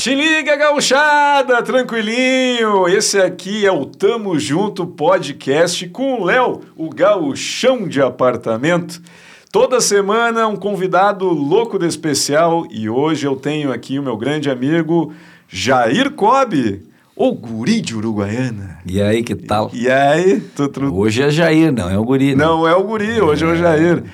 Te liga, gauchada, tranquilinho. Esse aqui é o Tamo Junto Podcast com o Léo, o gauchão de apartamento. Toda semana um convidado louco de especial e hoje eu tenho aqui o meu grande amigo Jair Cobb, o guri de Uruguaiana. E aí, que tal? E aí? Tu, tu... Hoje é Jair, não é o guri. né? Não é o guri, hoje é, é o Jair.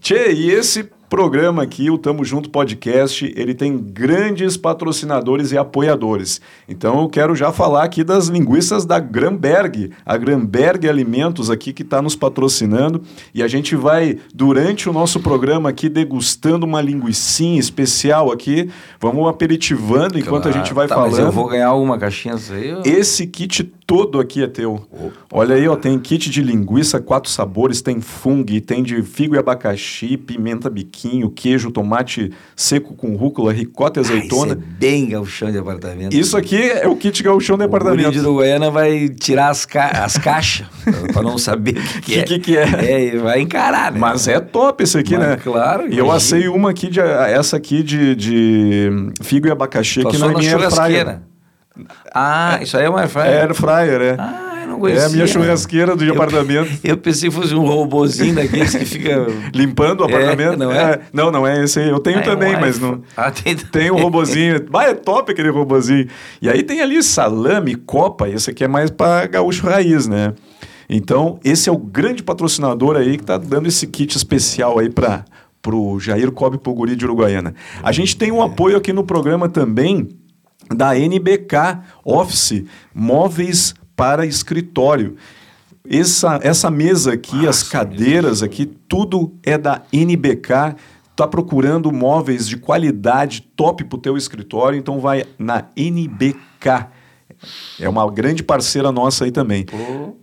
Tchê, e esse programa aqui, o Tamo Junto Podcast, ele tem grandes patrocinadores e apoiadores. Então eu quero já falar aqui das linguiças da Gramberg, a Gramberg Alimentos aqui que está nos patrocinando e a gente vai durante o nosso programa aqui degustando uma linguiçinha especial aqui. Vamos aperitivando enquanto claro. a gente vai tá, falando. Mas eu vou ganhar alguma caixinha aí. Esse kit todo aqui é teu. Opa. Olha aí, ó, tem kit de linguiça, quatro sabores, tem fungo, tem de figo e abacaxi, pimenta biquinho, queijo, tomate seco com rúcula, ricota e azeitona. Ah, isso é bem gauchão de apartamento. Isso aqui é o kit gauchão de apartamento. O de Uruguaiana vai tirar as, ca as caixas para não saber o que, que, é. que, que é. É, vai encarar, né? Mas é top esse aqui, Mas, né? Claro. E eu assei uma aqui, de, essa aqui de, de figo e abacaxi, só não é na minha churrasqueira. Ah, isso aí é uma air fryer. É air fryer, é. Ah, eu não conhecia. É a minha churrasqueira do eu, apartamento. Eu pensei que fosse um robozinho daqueles que fica... Limpando o apartamento? É, não é? é? Não, não é esse aí. Eu tenho Ah, é também, um mas não... Ah, tem... Tem um robozinho. Bah, é top aquele robozinho. E aí tem ali salame, copa. Esse aqui é mais para gaúcho raiz, né? Então, esse é o grande patrocinador aí que tá dando esse kit especial aí para pro Jair Cobb Poguri de Uruguaiana. A gente tem um apoio aqui no programa também da NBK Office, móveis para escritório. Essa, essa mesa aqui, as cadeiras aqui, tudo é da NBK. Tá procurando móveis de qualidade top para o teu escritório, então vai na NBK. É uma grande parceira nossa aí também.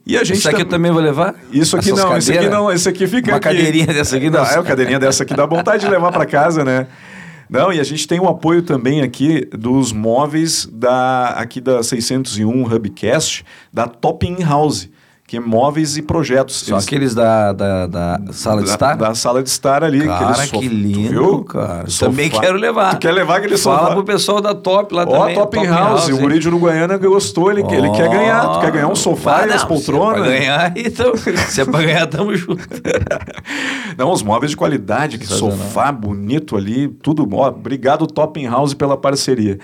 E a gente Isso aqui tam- eu também vou levar? Isso aqui Essas não, esse aqui não, esse aqui fica Uma aqui. cadeirinha dessa aqui não. não. É, uma cadeirinha dessa aqui dá vontade de levar para casa, né? Não, e a gente tem o apoio também aqui dos móveis da aqui da 601 Hubcast, da Topping House, que é móveis e projetos. São Eles- aqueles da, da, da sala de da, estar? Da sala de estar ali. Cara, sof- que lindo, viu? cara. Sofá. Também quero levar. Tu quer levar aquele Fala sofá? pro pessoal da Top lá Ó, também. Topping House, o guri de Uruguaiana gostou, ele, ele quer ganhar. Tu quer ganhar um sofá Ah, e as não, poltronas? Se é pra ganhar, então. se é pra ganhar, tamo junto. Não, os móveis de qualidade, que sofá bonito ali, tudo. Ó, obrigado, Topping House, pela parceria.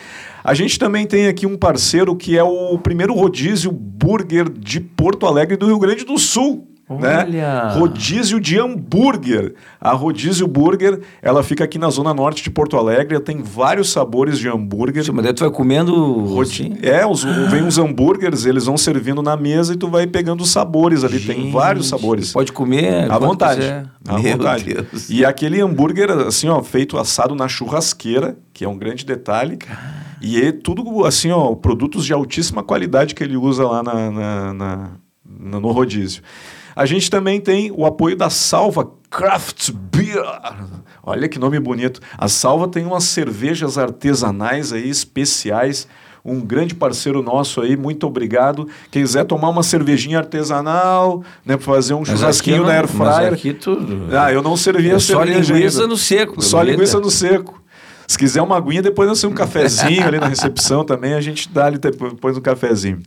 A gente também tem aqui um parceiro que é o primeiro rodízio burger de Porto Alegre do Rio Grande do Sul. Né? Olha! Rodízio de hambúrguer. A Rodízio Burger, ela fica aqui na zona norte de Porto Alegre, tem vários sabores de hambúrguer. Sim, Mas daí tu vai comendo. Rodi- assim? É, os, vem uns hambúrgueres, eles vão servindo na mesa e tu vai pegando os sabores ali. tem Gente, vários sabores. Pode comer. À vontade. quiser. À Meu vontade. Deus. E aquele hambúrguer, assim, ó, feito assado na churrasqueira, que é um grande detalhe. E é tudo, assim, ó, produtos de altíssima qualidade que ele usa lá na- na- na- no rodízio. A gente também tem o apoio da Salva Craft Beer. Olha que nome bonito. A Salva tem umas cervejas artesanais aí, especiais. Um grande parceiro nosso aí, muito obrigado. Quem quiser tomar uma cervejinha artesanal, né, fazer um Mas churrasquinho eu não- na air fryer. aqui tudo. Ah, eu não servia É só linguiça ainda. no seco. Só linguiça no seco. Se quiser uma aguinha, depois nós temos um cafezinho ali na recepção também, a gente dá ali depois um cafezinho.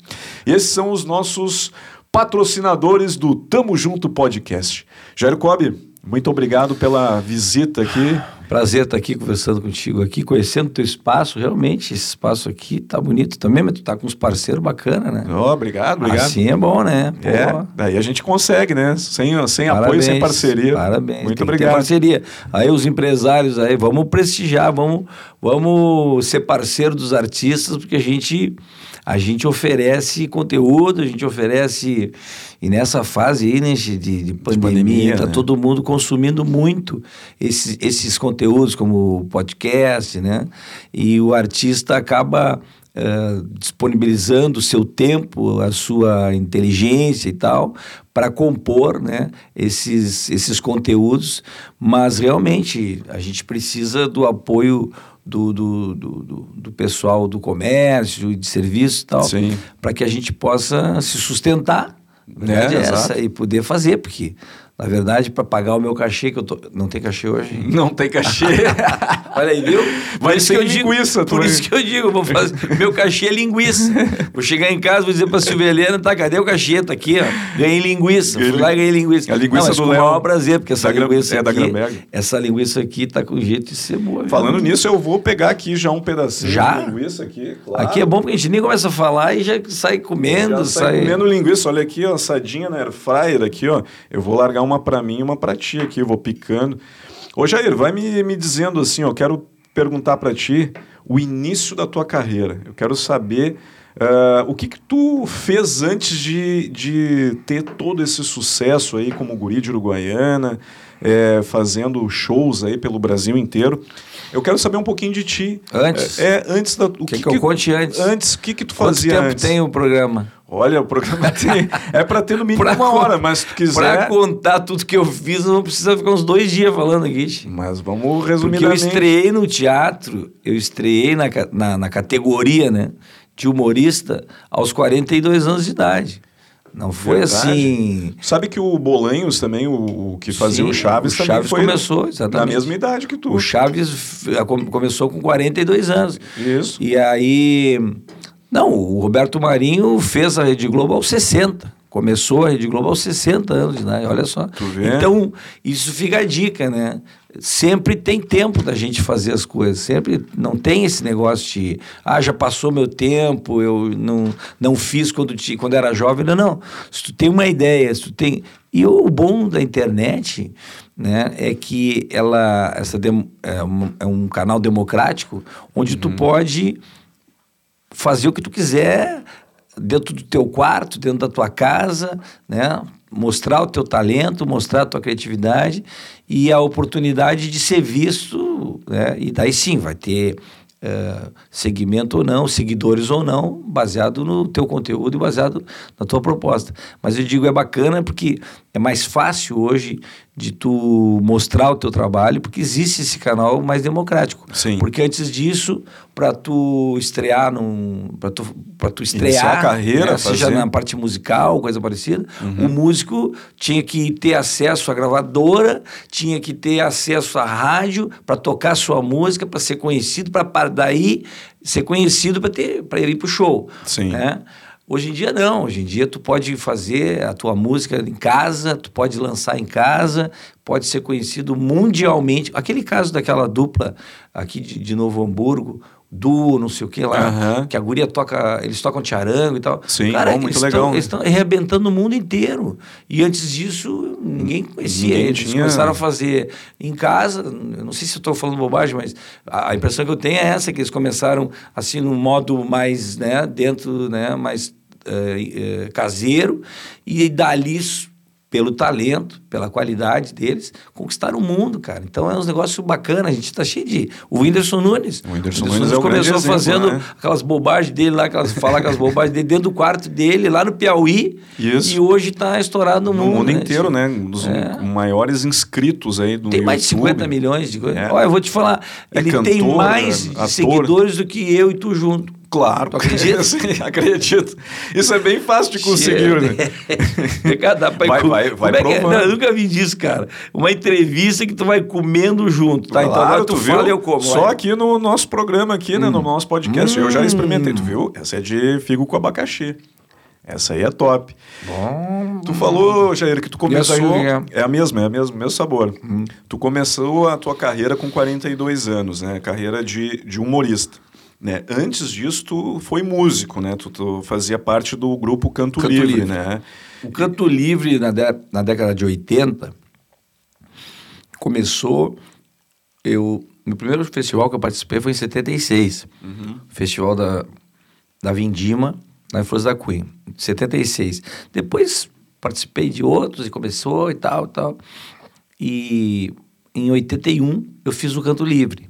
Esses são os nossos patrocinadores do Tamo Junto Podcast. Jair Cobb, muito obrigado pela visita aqui. Prazer estar aqui conversando contigo aqui, conhecendo o teu espaço. Realmente, esse espaço aqui tá bonito também, mas tu tá com uns parceiros bacanas, né? Ó, obrigado, obrigado. Assim é bom, né? Pô, é, daí a gente consegue, né? Sem, sem apoio, sem parceria. Parabéns. Muito obrigado. parceria. Aí os empresários aí, vamos prestigiar, vamos, vamos ser parceiro dos artistas, porque a gente a gente oferece conteúdo, a gente oferece e nessa fase aí, né, de, de pandemia, pandemia, tá né? todo mundo consumindo muito esses, esses conteúdos como podcast, né? E o artista acaba eh, disponibilizando o seu tempo, a sua inteligência e tal, para compor né, esses, esses conteúdos, mas realmente a gente precisa do apoio do, do, do, do- pessoal do comércio e de serviço e tal, para que a gente possa se sustentar. Verdade É, essa, e poder fazer, porque Na verdade, para pagar o meu cachê, que eu tô. Não tem cachê hoje? Não tem cachê. Olha aí, viu? Vai isso que eu digo, linguiça, Por isso que eu digo, vou fazer. meu cachê é linguiça. Vou chegar em casa, vou dizer pra Silvia Helena, tá, cadê o cachê? Tá aqui, ó. Ganhei linguiça. Fui lá e ganhei linguiça. A linguiça Não, mas do com o maior prazer, porque essa Da linguiça é da aqui. Gramberg. essa linguiça aqui tá com jeito de ser boa. viu? Falando nisso, eu vou pegar aqui já um pedacinho Já? de linguiça aqui, claro. Aqui é bom porque a gente nem começa a falar e já sai comendo, Já sai. sai comendo linguiça, olha aqui, ó, assadinha na air fryer aqui, ó. Eu vou largar uma pra mim e uma pra ti aqui, eu vou picando. Ô Jair, vai me, me dizendo assim, eu quero perguntar pra ti o início da tua carreira. Eu quero saber ah, o que que tu fez antes de, de ter todo esse sucesso aí como guri de Uruguaiana, eh, fazendo shows aí pelo Brasil inteiro. Eu quero saber um pouquinho de ti. Antes? É, é, antes da... O Quer que eu conte antes? Antes, o que que tu Quanto fazia tempo antes? tem o programa? Olha, o programa tem, é para ter no mínimo Pra uma hora, mas se tu quiser. contar tudo que eu fiz, não precisa ficar uns dois dias falando aqui. Mas vamos Porque eu estreiei no teatro, eu estreiei na, na, na categoria né, de humorista aos 42 anos de idade. Não foi Verdade. assim. Sabe que o Bolanhos também, o, o que fazia Sim, o Chaves, o também Chaves começou, exatamente. na mesma idade que tu. O Chaves com- começou com 42 anos. Isso. E aí. Não, o Roberto Marinho fez a Rede Globo aos 60. Começou a Rede Globo aos 60 anos de idade, olha só. Então, isso fica a dica, né? Sempre tem tempo da gente fazer as coisas. Sempre não tem esse negócio de, ah, já passou meu tempo, eu não, não fiz quando, ti- quando era jovem. Não, não. Se tu tem uma ideia, se tu tem. E o bom da internet né, é que ela essa é, um, é um canal democrático onde tu pode fazer o que tu quiser dentro do teu quarto, dentro da tua casa, né? Mostrar o teu talento, mostrar a tua criatividade e a oportunidade de ser visto, né? E daí sim vai ter eh, segmento ou não, seguidores ou não, baseado no teu conteúdo e baseado na tua proposta. Mas eu digo é bacana porque é mais fácil hoje de tu mostrar o teu trabalho, porque existe esse canal mais democrático. Sim. Porque antes disso, para tu estrear num, para tu, pra tu estrear, Iniciar a carreira, né, seja na parte musical, coisa parecida, Uhum. o músico tinha que ter acesso à gravadora, tinha que ter acesso à rádio para tocar sua música, para ser conhecido, para daí ser conhecido para ter para ir pro show, Sim. né? Hoje em dia não, hoje em dia tu pode fazer a tua música em casa, tu pode lançar em casa, pode ser conhecido mundialmente. Aquele caso daquela dupla aqui de, de Novo Hamburgo, duo, não sei o que lá, Aham. que a guria toca, eles tocam tiarango e tal. Sim, Cara, bom, muito eles legal, Tão, eles estão arrebentando o mundo inteiro. E antes disso, ninguém conhecia. Ninguém eles tinha- começaram a fazer em casa. Eu não sei se eu estou falando bobagem, mas a, a impressão que eu tenho é essa, que eles começaram assim num modo mais, né, dentro, né, mais eh, eh, caseiro. E dali pelo talento, pela qualidade deles, conquistaram o mundo, cara. Então é um negócio bacana, a gente tá cheio de... O Whindersson Nunes. O Whindersson Nunes é o começou exemplo, fazendo né? aquelas bobagens dele lá, aquelas, falar aquelas bobagens dele dentro do quarto dele, lá no Piauí. Isso. E hoje tá estourado no, No mundo. mundo né, inteiro, né? Um dos É. maiores inscritos aí do Tem mais de YouTube. 50 milhões de coisas. É. Olha, eu vou te falar, É ele tem cantor, mais é seguidores do que eu e tu junto. Claro, Tu acredita? Sim, acredito. Isso é bem fácil de conseguir, né? Dá pra Vai- com- vai- vai é é? Não, eu nunca vi disso, cara. Uma entrevista que tu vai comendo junto, tá? então Claro, agora tu, viu? fala e eu como. Só aqui no nosso programa aqui, né? No nosso podcast. Eu já Hum. experimentei, tu viu? Essa é de figo com abacaxi. Essa aí é top. Bom. Tu falou, Jair, que tu começou. é? É a mesma, é a mesma, mesmo sabor. Tu começou a tua carreira com 42 anos, né? Carreira de, de humorista. Né? Antes disso, tu foi músico, né? Tu, tu fazia parte do grupo Canto, Canto Livre, Livre. né? O canto livre na, dé- na década de 80 começou. Eu, meu primeiro festival que eu participei foi em 76. Festival da, da Vindima, na Flores da Cunha, 76. Depois participei de outros e começou e tal, e tal. E em 81 eu fiz o Canto Livre.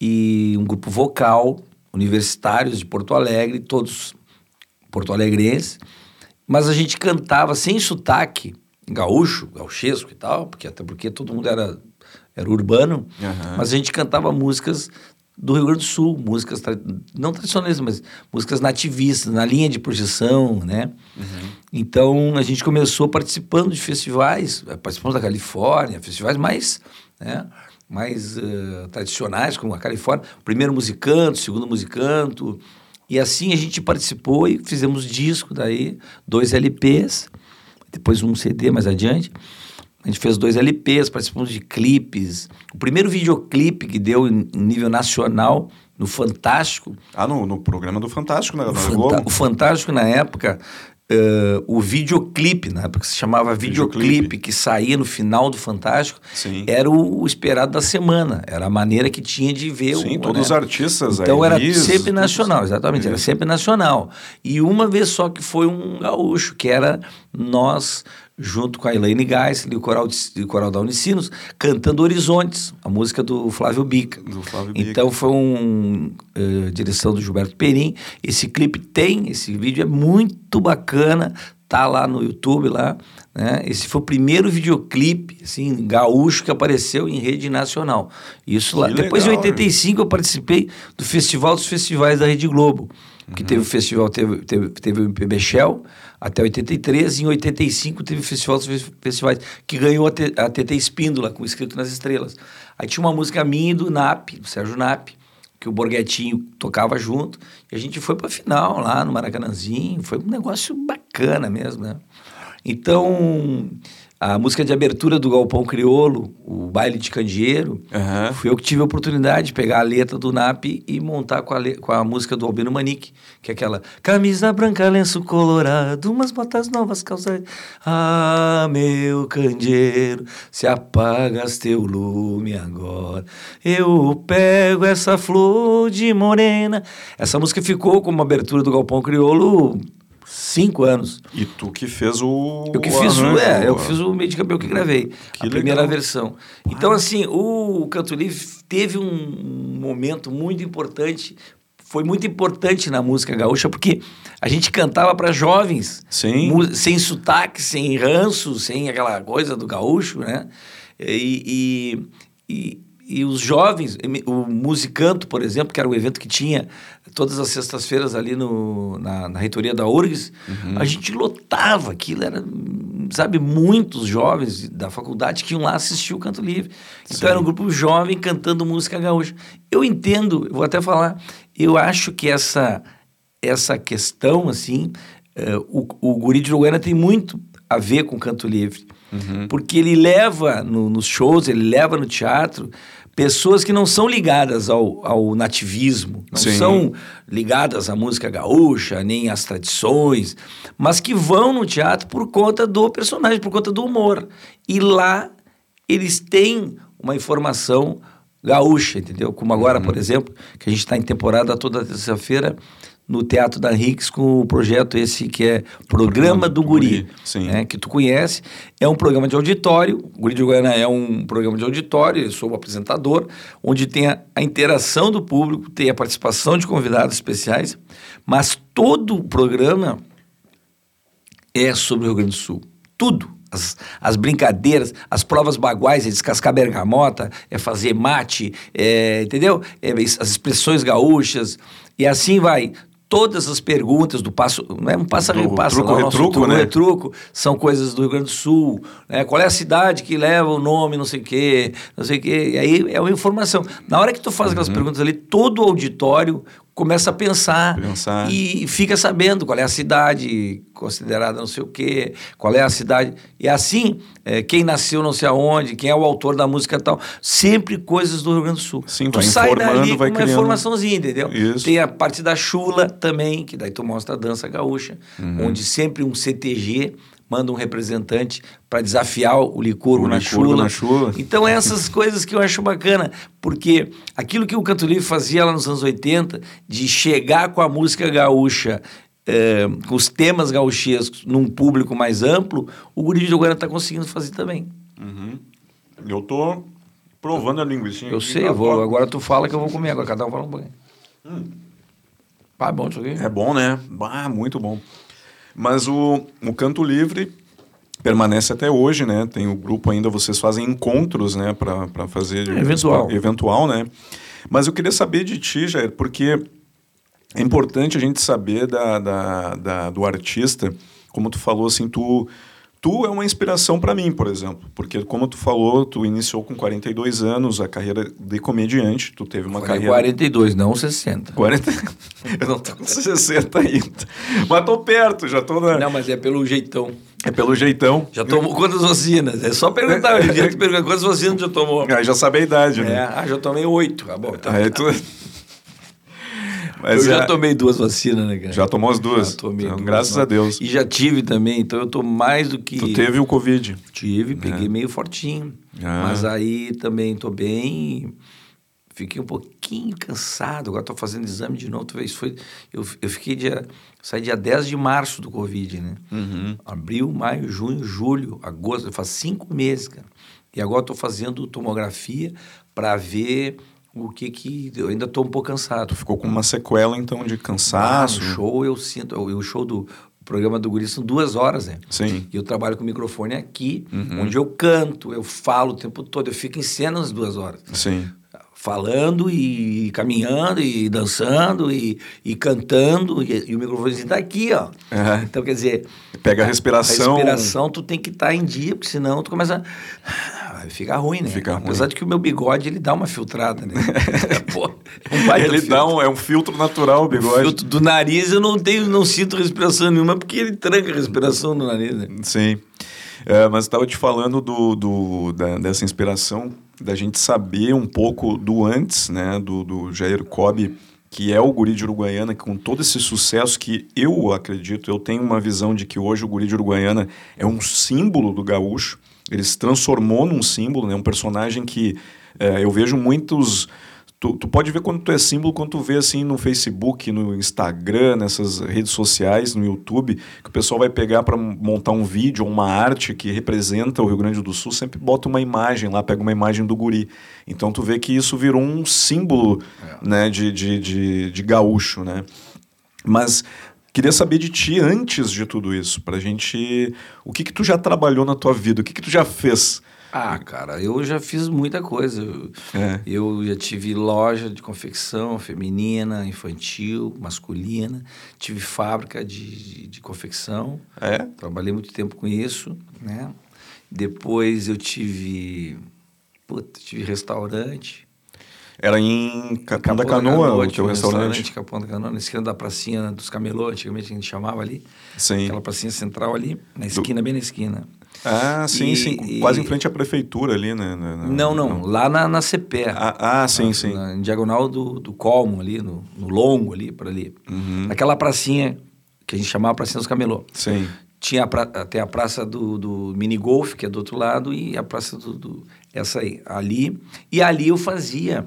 E um grupo vocal, universitários de Porto Alegre, todos porto-alegrenses. Mas a gente cantava sem sotaque, gaúcho, gauchesco e tal, porque até porque todo mundo era, era urbano. Aham. Mas a gente cantava músicas do Rio Grande do Sul, músicas tra não tradicionais, mas músicas nativistas, na linha de projeção, né? Uhum. Então a gente começou participando de festivais, participamos da Califórnia, festivais mais, né? Mais uh, tradicionais, como a Califórnia, primeiro musicanto, segundo musicanto, e assim a gente participou e fizemos disco daí, dois LPs, depois um CD mais adiante. A gente fez dois LPs, participamos de clipes. O primeiro videoclipe que deu em nível nacional no Fantástico. Ah, no, no programa do Fantástico, né? O, Fanta o Fantástico, na época, Uh, o videoclipe, na época se chamava videoclipe, videoclipe, que saía no final do Fantástico, Sim. era o, o, esperado da semana, era a maneira que tinha de ver Sim, o. todos né? os artistas Então era sempre nacional, exatamente, era sempre nacional. E uma vez só que foi um gaúcho, que era nós junto com a Elaine Geisel e o coral, de, o coral da Unicinos, cantando Horizontes, a música do Flávio Bica. Do Flávio Bica. Então foi uma uh, direção do Gilberto Perim. Esse clipe tem, esse vídeo é muito bacana, tá lá no YouTube lá, né? Esse foi o primeiro videoclipe, assim, gaúcho que apareceu em rede nacional. Isso lá. Depois em 85 eu participei do Festival dos Festivais da Rede Globo, que uhum. teve o festival, teve, teve, teve o MPB Shell, até 83. E em 85 teve Festival Festivais, que ganhou a, TT Espíndola, com Escrito nas Estrelas. Aí tinha uma música minha do NAP, do Sérgio NAP, que o Borghetinho tocava junto. E a gente foi para final lá no Maracanãzinho. Foi um negócio bacana mesmo, né? Então, a música de abertura do Galpão Criolo, o Baile de Candeeiro, uhum. fui eu que tive a oportunidade de pegar a letra do NAP e montar com a, com a música do Albino Manique, que é aquela camisa branca, lenço colorado, umas botas novas, calça... Ah, meu candeeiro, se apagas teu lume agora, eu pego essa flor de morena. Essa música ficou como abertura do Galpão Criolo cinco anos. E tu que fez o. Eu que fiz o. É, eu fiz o meio de cabelo que gravei. Que a legal. primeira versão. Então, assim, o Canto Livre teve um momento muito importante. Foi muito importante na música gaúcha, porque a gente cantava para jovens, Sim. sem sotaque, sem ranço, sem aquela coisa do gaúcho, né? E, e, e, e os jovens, o Musicanto, por exemplo, que era o evento que tinha todas as sextas-feiras ali no, na, na reitoria da URGS, uhum. a gente lotava aquilo, era, sabe, muitos jovens da faculdade que iam lá assistir o Canto Livre. Então Sim. era um grupo jovem cantando música gaúcha. Eu entendo, vou até falar, eu acho que essa, essa questão, assim, uh, o, o Guri de Uruguaiana tem muito a ver com o Canto Livre. Uhum. Porque ele leva no, nos shows, ele leva no teatro pessoas que não são ligadas ao, ao nativismo, não Sim. são ligadas à música gaúcha, nem às tradições, mas que vão no teatro por conta do personagem, por conta do humor. E lá eles têm uma informação gaúcha, entendeu? Como agora, uhum. por exemplo, que a gente está em temporada toda terça-feira no Teatro da Rix com o projeto esse que é Programa do Guri, Guri né, que tu conhece. É um programa de auditório, o Guri de Goiânia é um programa de auditório, eu sou o apresentador, onde tem a, a interação do público, tem a participação de convidados especiais, mas todo o programa é sobre o Rio Grande do Sul. Tudo. As, as, brincadeiras, as provas baguais, é descascar bergamota, é fazer mate, é, entendeu? É, as expressões gaúchas, e assim vai todas as perguntas do passo, não é um passo do passo, truco, não, retruco, truco, né? retruco, são coisas do Rio Grande do Sul, né? Qual é a cidade que leva o nome, não sei o quê, não sei o quê, e aí é uma informação. Na hora que tu faz aquelas uhum. perguntas ali, todo o auditório começa a pensar, pensar, e fica sabendo qual é a cidade considerada não sei o quê, qual é a cidade. E assim, é, quem nasceu não sei aonde, quem é o autor da música tal. Sempre coisas do Rio Grande do Sul. Sim, tu vai sai dali vai com uma criando... informaçãozinha, entendeu? Isso. Tem a parte da chula também, que daí tu mostra a dança gaúcha, uhum. onde sempre um CTG manda um representante para desafiar o licurgo, na, chula. na chula. Então, essas coisas que eu acho bacana, porque aquilo que o Canto Livre fazia lá nos anos 80, de chegar com a música gaúcha, é, com os temas gaúchescos num público mais amplo, o Guri de agora está conseguindo fazer também. Uhum. Eu tô provando a linguiça. Eu sei, eu vou, agora tu fala que eu vou comer, agora cada um fala um pouquinho. Hum. Ah, é bom isso aqui? É bom, né? Ah, muito bom. Mas o, o Canto Livre permanece até hoje, né? Tem o grupo ainda, vocês fazem encontros, né? Para fazer... É, eventual. Eventual, né? Mas eu queria saber de ti, Jair, porque é importante a gente saber da, da, da do artista, como tu falou, assim, tu tu é uma inspiração para mim, por exemplo, porque como tu falou, tu iniciou com 42 anos a carreira de comediante, tu teve uma Falei carreira 42, não 60. 40 Eu não tô com 60 ainda. Mas tô perto, já tô na Não, mas é pelo jeitão. É pelo jeitão. Já tomou quantas vacinas? É só perguntar, hoje em dia tu pergunta quantas vacinas já tomou. Aí já sabe a idade, É, né? ah, já tomei oito. Ah, bom, então. Aí tu... Eu Mas já é, tomei duas vacinas, né, cara? já tomou as duas. Já tomei Então, duas, graças né? a Deus. E já tive também, então eu tô mais do que. Tu teve o Covid. Tive, peguei meio fortinho. Ah. Mas aí também tô bem. Fiquei um pouquinho cansado. Agora tô fazendo exame de novo. Talvez foi. Eu, eu fiquei dia. Saí dia 10 de março do Covid, né? Uhum. Abril, maio, junho, julho, agosto. Faz cinco meses, cara. E agora tô fazendo tomografia para ver o que que. Eu ainda tô um pouco cansado. Ficou com uma sequela, então, de Ah, cansaço. no show eu sinto. O show do programa do Guri são duas horas, né? Sim. E eu trabalho com o microfone aqui, Uhum. onde eu canto, eu falo o tempo todo, eu fico em cena as duas horas. Sim. Falando e caminhando e dançando e, e cantando, e, e o microfone está aqui, ó. É. Então, quer dizer, Pega a respiração. a respiração tu tem que estar em dia, porque senão tu começa. a ficar ruim, né? Fica ruim. Apesar de que o meu bigode ele dá uma filtrada, né? Pô, um Ele filtro. dá um, é um filtro natural, o bigode. filtro do nariz eu não tenho, não sinto respiração nenhuma porque ele tranca a respiração no nariz, né? Sim. É, mas estava te falando do, do, da- dessa inspiração, da gente saber um pouco do antes, né, do, do Jair Cobb, que é o guri de Uruguaiana, que com todo esse sucesso que eu acredito, eu tenho uma visão de que hoje o guri de Uruguaiana é um símbolo do gaúcho, ele se transformou num símbolo, né, um personagem que é, eu vejo muitos... Tu, tu pode ver quando tu é símbolo, quando tu vê assim no Facebook, no Instagram, nessas redes sociais, no YouTube, que o pessoal vai pegar para montar um vídeo ou uma arte que representa o Rio Grande do Sul, sempre bota uma imagem lá, pega uma imagem do guri. Então tu vê que isso virou um símbolo né, de, de, de, de gaúcho, né? Mas queria saber de ti antes de tudo isso, pra gente... O que que tu já trabalhou na tua vida? O que que tu já fez? Ah, cara, eu já fiz muita coisa. Eu, É. eu já tive loja de confecção feminina, infantil, masculina. Tive fábrica de, de, de confecção. É? Trabalhei muito tempo com isso, né? Depois eu tive... Puta, tive restaurante. Era em Capão da Capão Canoa, o teu um restaurante? Capão da Canoa, na esquina da pracinha dos camelô, antigamente a gente chamava ali. Sim. Aquela pracinha central ali, na esquina, bem na esquina. Ah, sim, E- sim. e- Quase em frente à prefeitura ali, né? Na- na- Não, não, lá na, na CPE. Ah, ah, sim, na, sim. Na, em diagonal do, do Colmo, ali, no, no Longo, ali, por ali. Uhum. Naquela pracinha que a gente chamava Pracinha dos Camelô. Sim. Tinha a pra, tem a praça do, do mini golf, que é do outro lado, e a praça do, do- essa aí, ali. E ali eu fazia,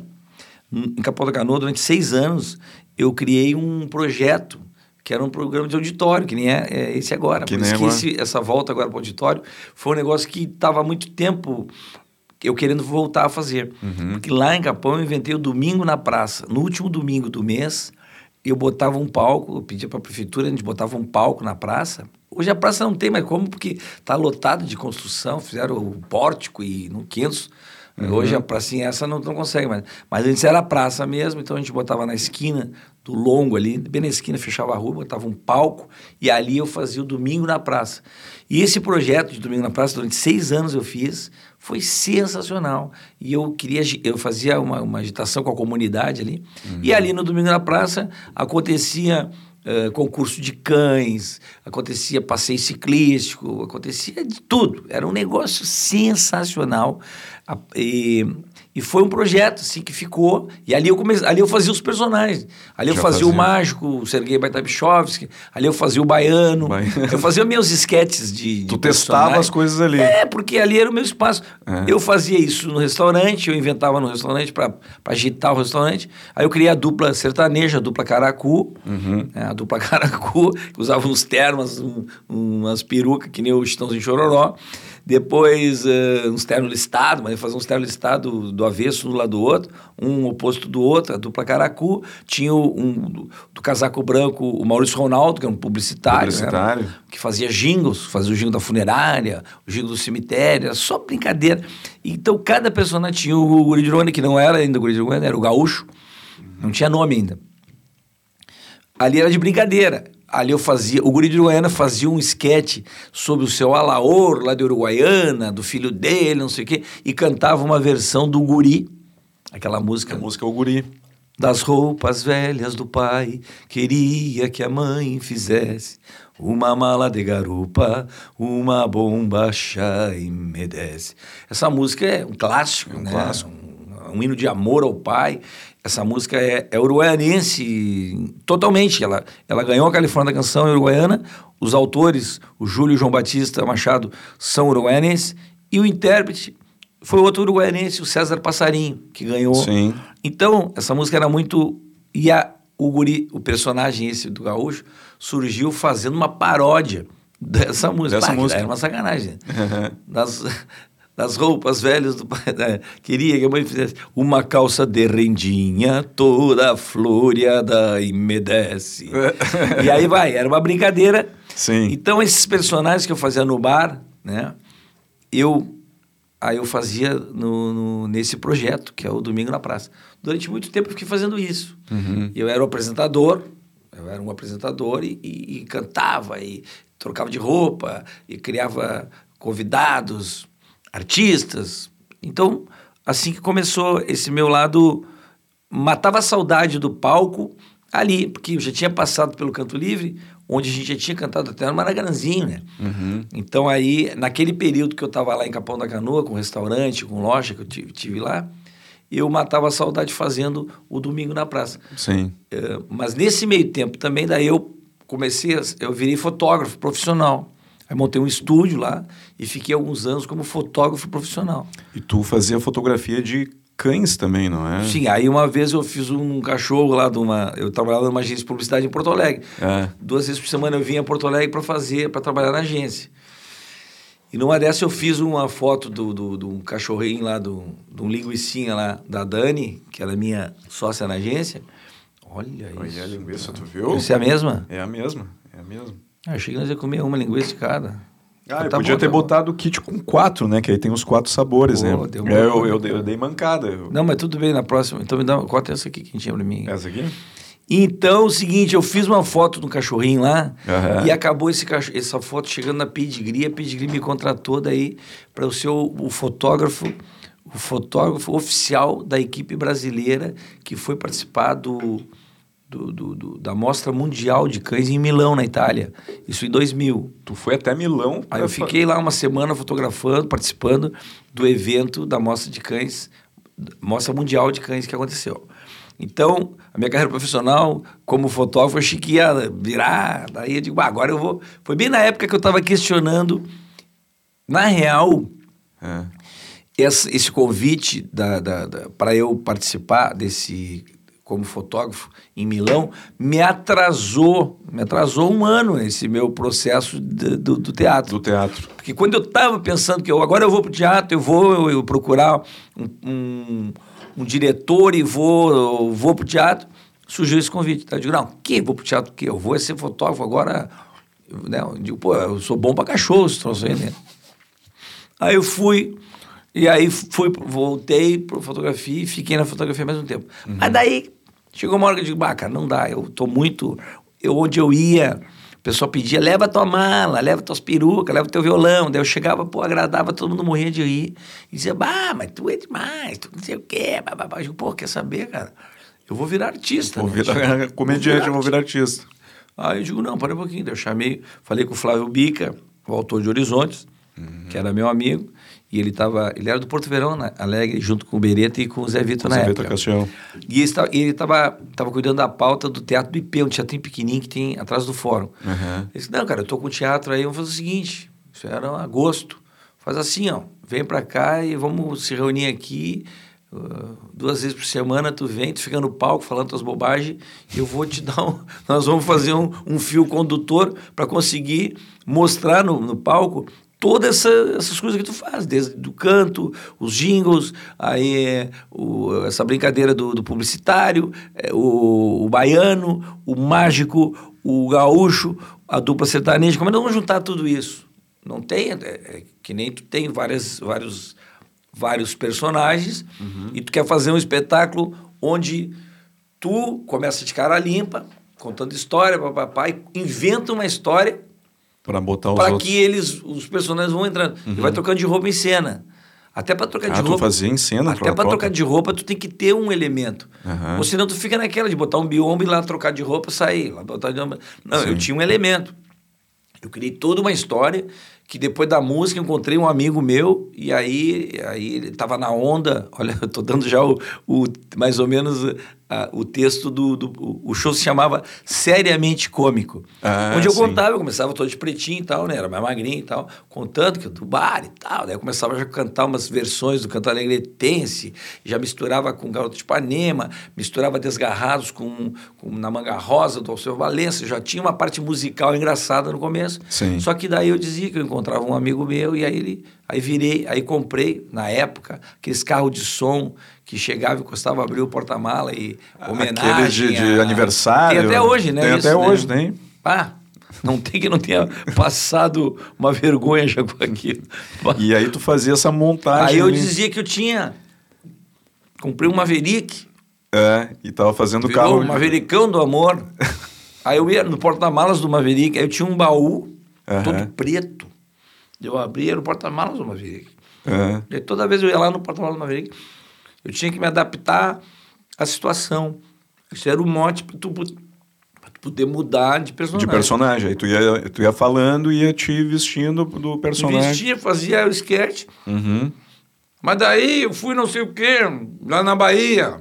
em Capão da Canoa, durante seis anos, eu criei um projeto que era um programa de auditório, que nem é, é esse agora. Que Por nem isso que agora. esse- essa volta agora para o auditório foi um negócio que estava há muito tempo eu querendo voltar a fazer. Uhum. Porque lá em Capão eu inventei o domingo na praça. No último domingo do mês, eu botava um palco, eu pedia para a prefeitura, a gente botava um palco na praça. Hoje a praça não tem mais como, porque está lotado de construção, fizeram o pórtico e no 500. Hoje a pracinha essa não, não consegue mais. Mas antes era a praça mesmo, então a gente botava na esquina do longo ali, bem na esquina, fechava a rua, botava um palco e ali eu fazia o domingo na praça. E esse projeto de domingo na praça, durante seis anos eu fiz, foi sensacional. E eu queria, eu fazia uma, uma agitação com a comunidade ali. E ali no domingo na praça acontecia eh, concurso de cães, acontecia passeio ciclístico, acontecia de tudo. Era um negócio sensacional. A- E, e foi um projeto assim que ficou. E ali eu comecei, ali eu fazia os personagens. Ali eu Já fazia, o fazia. mágico, o Sergei Baitabichovski, ali eu fazia o baiano. Baiano. Eu fazia meus esquetes de, de Tu testava as coisas ali. É, porque ali era o meu espaço. É. Eu fazia isso no restaurante, eu inventava no restaurante para agitar o restaurante. Aí eu criei a dupla sertaneja, a dupla caracu. Uhum. né, a dupla caracu, que usava uns termas, um- umas perucas, que nem o Chitãozinho Chororó. Depois, uh, uns ternos listados, mas fazer uns ternos listados do avesso um do lado do outro, um oposto do outro, a dupla Caracu. Tinha um do, do casaco branco o Maurício Ronaldo, que é um publicitário, né? Publicitário. Que fazia jingles, fazia o jingle da funerária, o jingle do cemitério, era só brincadeira. Então, cada personagem tinha o Guri de Rony, que não era ainda o Guri de Rony, era o Gaúcho, não tinha nome ainda. Ali era de brincadeira ali eu fazia, o Guri de Uruguaiana fazia um esquete sobre o seu Alaor, lá de Uruguaiana, do filho dele, não sei o quê, e cantava uma versão do Guri, aquela música. A música é o Guri. Das roupas velhas do pai, queria que a mãe fizesse uma mala de garupa, uma bomba chá e me desce. Essa música é um clássico, é um né? Clássico. Um, um hino de amor ao pai. Essa música é, é uruguaianense totalmente. Ela, ela ganhou a Califórnia da Canção é uruguaiana. Os autores, o Júlio e João Batista Machado, são uruguaianenses. E o intérprete foi outro uruguaianense, o César Passarinho, que ganhou. Sim. Então, essa música era muito. E a, o guri, o personagem esse do gaúcho, surgiu fazendo uma paródia dessa música. Dessa música. Era uma sacanagem. das, das roupas velhas do pai. Né? Queria que a mãe fizesse uma calça de rendinha, toda floreada e me desce. e aí vai, era uma brincadeira. Sim. Então, esses personagens que eu fazia no bar, né? Eu. Aí eu fazia no, no, nesse projeto, que é o Domingo na Praça. Durante muito tempo eu fiquei fazendo isso. Uhum. Eu era o apresentador, eu era um apresentador e, e, e cantava, e trocava de roupa, e criava convidados, artistas. Então, assim que começou esse meu lado, matava a saudade do palco ali, porque eu já tinha passado pelo Canto Livre, onde a gente já tinha cantado até no Maracanãzinho, né? Uhum. Então aí, naquele período que eu estava lá em Capão da Canoa, com restaurante, com loja que eu tive, tive lá, eu matava a saudade fazendo o Domingo na Praça. Sim. É, mas nesse meio tempo também, daí eu comecei, a, eu virei fotógrafo profissional. Aí montei um estúdio lá e fiquei alguns anos como fotógrafo profissional. E tu fazia fotografia de cães também, não é? Sim, aí uma vez eu fiz um cachorro lá de uma. Eu trabalhava numa agência de publicidade em Porto Alegre. É. Duas vezes por semana eu vinha a Porto Alegre para fazer, para trabalhar na agência. E numa dessas eu fiz uma foto do, do, do um cachorrinho lá, do, de um linguicinha lá da Dani, que era minha sócia na agência. Olha, Olha isso. a linguiça, tu viu? Isso é a mesma? É a mesma, é a mesma. Ah, achei que nós ia comer uma linguiça de cada. Ah, eu Tá podia bom, ter tá botado o kit com quatro, né? Que aí tem os quatro sabores, Pô, né? deu uma- É, eu, eu, dei- eu dei mancada. Eu- Não, mas tudo bem, na próxima. Então me dá, corta essa aqui que a gente tinha pra mim. Essa aqui? Então, o seguinte, eu fiz uma foto do cachorrinho lá Aham. e acabou esse essa foto chegando na Pedigree. A Pedigree me contratou daí para o, o fotógrafo, o fotógrafo oficial da equipe brasileira que foi participar do, do, do- do- da Mostra Mundial de Cães em Milão, na Itália. Isso em 2000. Tu foi até Milão. Aí eu fiquei lá uma semana fotografando, participando do evento da Mostra de Cães, Mostra Mundial de Cães que aconteceu. Então, a minha carreira profissional como fotógrafo, eu achei que ia virar. Daí eu digo, "Bah, agora eu vou. Foi bem na época que eu estava questionando. Na real, É. esse, esse convite para eu participar desse como fotógrafo em Milão me atrasou, me atrasou um ano esse meu processo de- do, do teatro. Do teatro. Porque quando eu estava pensando que eu, agora eu vou para o teatro, eu vou eu, eu procurar um, um, um diretor e vou, vou para o teatro, surgiu esse convite. Tá? Eu digo, não, que vou para o teatro? que Eu vou ser fotógrafo agora. Eu, né? eu digo, pô, eu sou bom para cachorro, esse troço aí, né? Aí eu fui, e aí fui, voltei para fotografia e fiquei na fotografia ao mesmo tempo. Mas daí chegou uma hora que eu digo, bah, cara, não dá, eu tô muito. Eu, onde eu ia, o pessoal pedia, leva tua mala, leva tuas perucas, leva teu violão. Daí eu chegava, pô, agradava, todo mundo morria de rir. E dizia, bah, mas tu é demais, tu não sei o quê, bababá. Eu digo, pô, quer saber, cara? Eu vou virar artista. Vou né? virar comediante, eu vou virar artista. Aí eu digo, não, para um pouquinho. Daí eu chamei, falei com o Flávio Bica, o autor de Horizontes, que era meu amigo, e ele tava, ele era do Porto Verão, né, Alegre, junto com o Beretta e com o Zé Vitor na Zé época. Vitor. E ele estava ele tava, tava cuidando da pauta do Teatro do IP, um teatrinho pequenininho que tem atrás do fórum. Uhum. Ele disse, não, cara, eu tô com o teatro aí, vamos fazer o seguinte, isso era em agosto, faz assim, ó, vem pra cá e vamos se reunir aqui, uh, duas vezes por semana tu vem, tu fica no palco falando tuas bobagens, e eu vou te dar um, nós vamos fazer um, um fio condutor para conseguir mostrar no, no palco todas essa, essas coisas que tu faz, desde do canto, os jingles, aí é, o, essa brincadeira do, do publicitário, é, o, o, baiano, o mágico, o gaúcho, a dupla sertaneja. Como é que nós vamos juntar tudo isso? Não tem, é, é, que nem tu tem várias, vários, vários personagens uhum. e tu quer fazer um espetáculo onde tu começa de cara limpa, contando história, papai, inventa uma história para botar os Para que eles, os personagens vão entrando. Uhum. E vai trocando de roupa em cena. Até para trocar ah, de roupa. Tu fazia em cena, Até para trocar de roupa, tu tem que ter um elemento. Uhum. Ou senão tu fica naquela de botar um biombo e lá trocar de roupa sair. Lá botar de... Não, Sim. eu tinha um elemento. Eu criei toda uma história que depois da música encontrei um amigo meu e aí, aí ele estava na onda. Olha, eu estou dando já o, o, mais ou menos o texto do, do, O show se chamava Seriamente Cômico. Ah, onde eu sim. contava, eu começava todo de pretinho e tal, né? Era mais magrinho e tal, contando que do bar e tal. Daí eu começava já a cantar umas versões do canto alegretense, já misturava com Garoto de Ipanema, misturava Desgarrados com, com Na Manga Rosa, do Alceu Valença. Já tinha uma parte musical engraçada no começo. Sim. Só que daí eu dizia que eu encontrava um amigo meu e aí ele. Aí virei, aí comprei, na época, aqueles carros de som que chegava, encostava, abria o porta-mala e homenagem. Aquele de, de a... aniversário. Tem até hoje, né? Tem isso, até né? hoje, tem. Ah, não tem que não tenha passado uma vergonha já com aquilo. E aí tu fazia essa montagem. Aí eu ali. dizia que eu tinha. Comprei um Maverick. É, e tava fazendo o carro. Um Mavericão do amor. aí eu ia no porta-malas do Maverick, aí eu tinha um baú uhum. todo preto. Eu abria, era o porta-malas do Maverick. Uhum. E toda vez eu ia lá no porta-malas do Maverick, eu tinha que me adaptar à situação. Isso era o mote para tu, tu, poder mudar de personagem. De personagem. Aí tu ia, tu ia falando e ia te vestindo do personagem. Vestia, fazia o sketch. Uhum. Mas daí eu fui não sei o quê, lá na Bahia.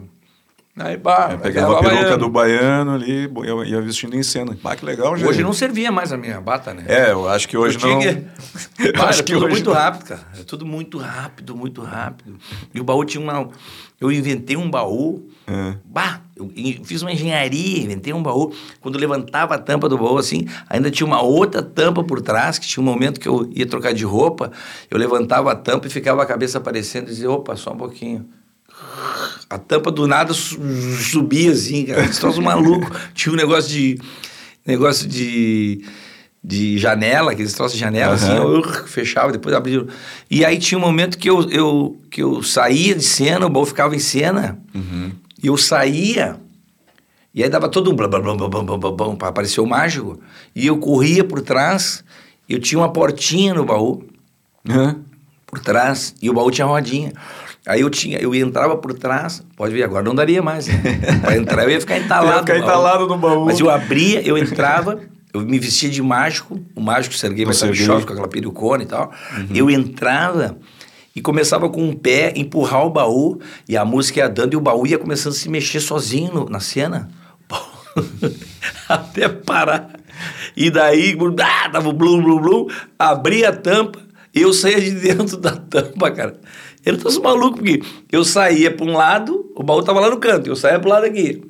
Aí, bah, é, pegava a peruca baiano. do baiano ali ia, ia vestindo em cena. Bah, que legal, gente. Hoje não servia mais a minha bata, né? É, eu acho que hoje eu não. Tinha... eu acho que tudo hoje muito não. rápido, cara. É tudo muito rápido, muito rápido. E o baú tinha uma. Eu inventei um baú. É. Bah, eu fiz uma engenharia, inventei um baú. Quando eu levantava a tampa do baú, assim, ainda tinha uma outra tampa por trás, que tinha um momento que eu ia trocar de roupa, eu levantava a tampa e ficava a cabeça aparecendo e dizia, opa, só um pouquinho a tampa do nada subia assim, cara. Esse troço maluco. Tinha um negócio de. Negócio de. De janela, aqueles troços de janela, uhum. assim, eu fechava, depois abria. E aí tinha um momento que eu, eu, que eu saía de cena, o baú ficava em cena, uhum. e eu saía, e aí dava todo um blá blá blá blá blá blá, blá, blá para aparecer o mágico, e eu corria por trás, eu tinha uma portinha no baú, uhum. por trás, e o baú tinha rodinha. Aí eu tinha, eu entrava por trás, pode ver, agora não daria mais. Né? Para entrar eu ia ficar entalado. ia ficar entalado no baú. Mas eu abria, eu entrava, eu me vestia de mágico, o mágico Serguei choque com aquela perucona e tal. Uhum. Eu entrava e começava com um pé empurrar o baú e a música ia dando e o baú ia começando a se mexer sozinho no, na cena. Até parar. E daí, ah, dava blum, blum, blum, abria a tampa, eu saía de dentro da tampa, cara. Ele trouxe maluco, porque eu saía para um lado, o baú tava lá no canto, eu saía para o lado aqui.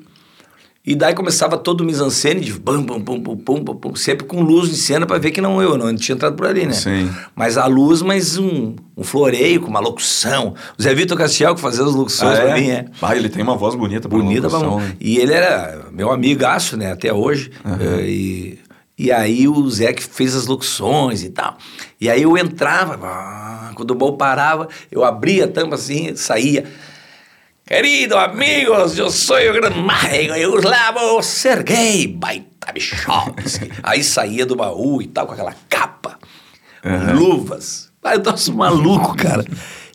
E daí começava todo o mise-en-scène de bum, bum, bum, bum, bum, bum, bum, sempre com luz de cena para ver que não eu, não tinha entrado por ali, né? Sim. Mas a luz, mas um, um floreio com uma locução. O Zé Vitor Castiel que fazia as locuções ah, para é? mim, é. Ah, ele tem uma voz bonita Bonita pra locução, né? E ele era meu amigaço, né, até hoje. Uhum. E e aí o Zé que fez as locuções e tal. E aí eu entrava, ah, quando o bol parava, eu abria a tampa assim, saía. Querido amigos, eu sou o grande mago Yugoslavo Sergei Baitabichovski. aí saía do baú e tal, com aquela capa, uhum. luvas. Eu tava maluco, cara.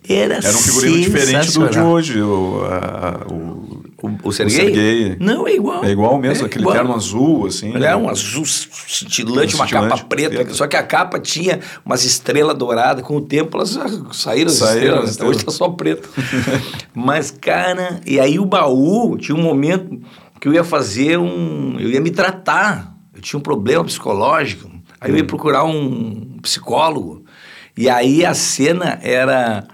Era, Era um figurino diferente do de hoje. O, a, o, o, o Serguei? O Serguei? Não, é igual. É igual mesmo, é aquele igual. terno azul, assim. Ele é um azul cintilante, uma capa preta, preta, só que a capa tinha umas estrelas douradas. Com o tempo elas saíram as saíram estrelas, hoje tá só preto. Mas, cara, e aí o baú tinha um momento que eu ia fazer um. Eu ia me tratar. Eu tinha um problema psicológico. Aí eu ia hum. procurar um psicólogo. E aí a cena era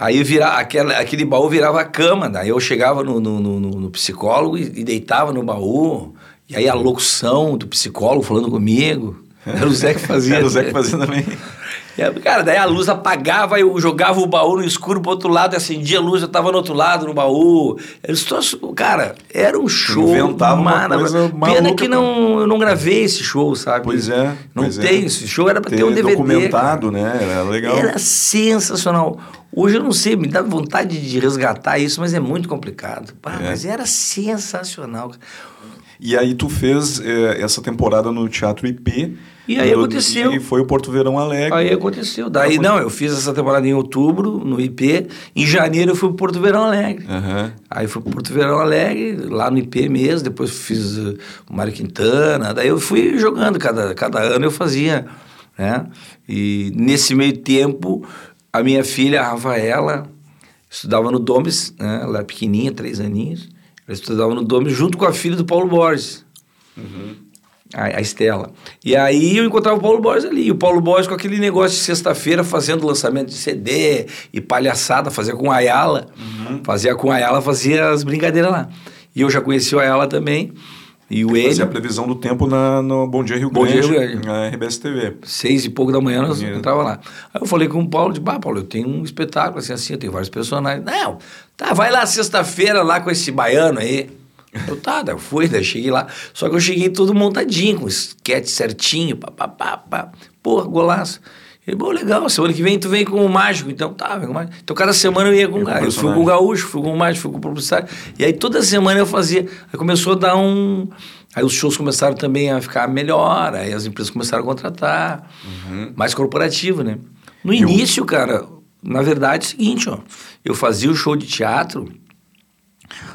Aí vira, aquele, aquele baú virava a cama, daí eu chegava no, no, no, no psicólogo e, e, deitava no baú, e aí a locução do psicólogo falando comigo. Era o Zé que fazia. Era o Zé que fazia também. É, cara, daí a luz apagava, eu jogava o baú no escuro pro outro lado, acendia a luz, eu tava no outro lado, no baú. Eles troços, cara, era um show Inventava coisa Pena que não, eu não gravei esse show, sabe? Pois é, Não pois é. tem, esse show era pra ter, Ter um DVD. documentado, né? Era legal. Era sensacional. Hoje eu não sei, me dá vontade de resgatar isso, mas é muito complicado. Pá, É. Mas era sensacional. E aí tu fez eh, essa temporada no Teatro IP. E aí aconteceu. E foi o Porto Verão Alegre. Aí aconteceu. Daí, não, eu fiz essa temporada em outubro, no IP. Em janeiro eu fui pro Porto Verão Alegre. Aham. Aí fui pro Porto Verão Alegre, lá no IP mesmo, depois fiz uh, o Mário Quintana, daí eu fui jogando, cada, cada ano eu fazia, né? E nesse meio tempo, a minha filha, a Rafaela, estudava no Domes, né? Ela era pequenininha, três aninhos, ela estudava no Domes junto com a filha do Paulo Borges. A, a Estela. E aí eu encontrava o Paulo Borges ali. E o Paulo Borges com aquele negócio de sexta-feira fazendo lançamento de CD e palhaçada, fazia com a Ayala. Fazia com a Ayala, fazia as brincadeiras lá. E eu já conheci o Ayala também. E o Fazia ele, a previsão do tempo na, no Bom Dia Rio Bom Dia Grande, Rio Grande. na RBS TV. seis e pouco da manhã, nós entrava lá. Aí eu falei com o Paulo, de, bah, Paulo, eu tenho um espetáculo assim, assim, eu tenho vários personagens. Não, tá, vai lá sexta-feira lá com esse baiano aí. Eu, tá, daí eu fui, daí eu cheguei lá. Só que eu cheguei todo montadinho, com esquete certinho, pá, pá, pá, pá. Porra, golaço. Ele, bom, legal, semana que vem tu vem com o mágico, então tá, vem com o mágico. Então cada semana eu ia com um cara. Eu fui com o gaúcho, fui com o mágico, fui com o publicitário. E aí toda semana eu fazia. Aí começou a dar um. Aí os shows começaram também a ficar melhor, aí as empresas começaram a contratar. Mais corporativo, né? No o- início, cara, na verdade é o seguinte, ó. Eu fazia o show de teatro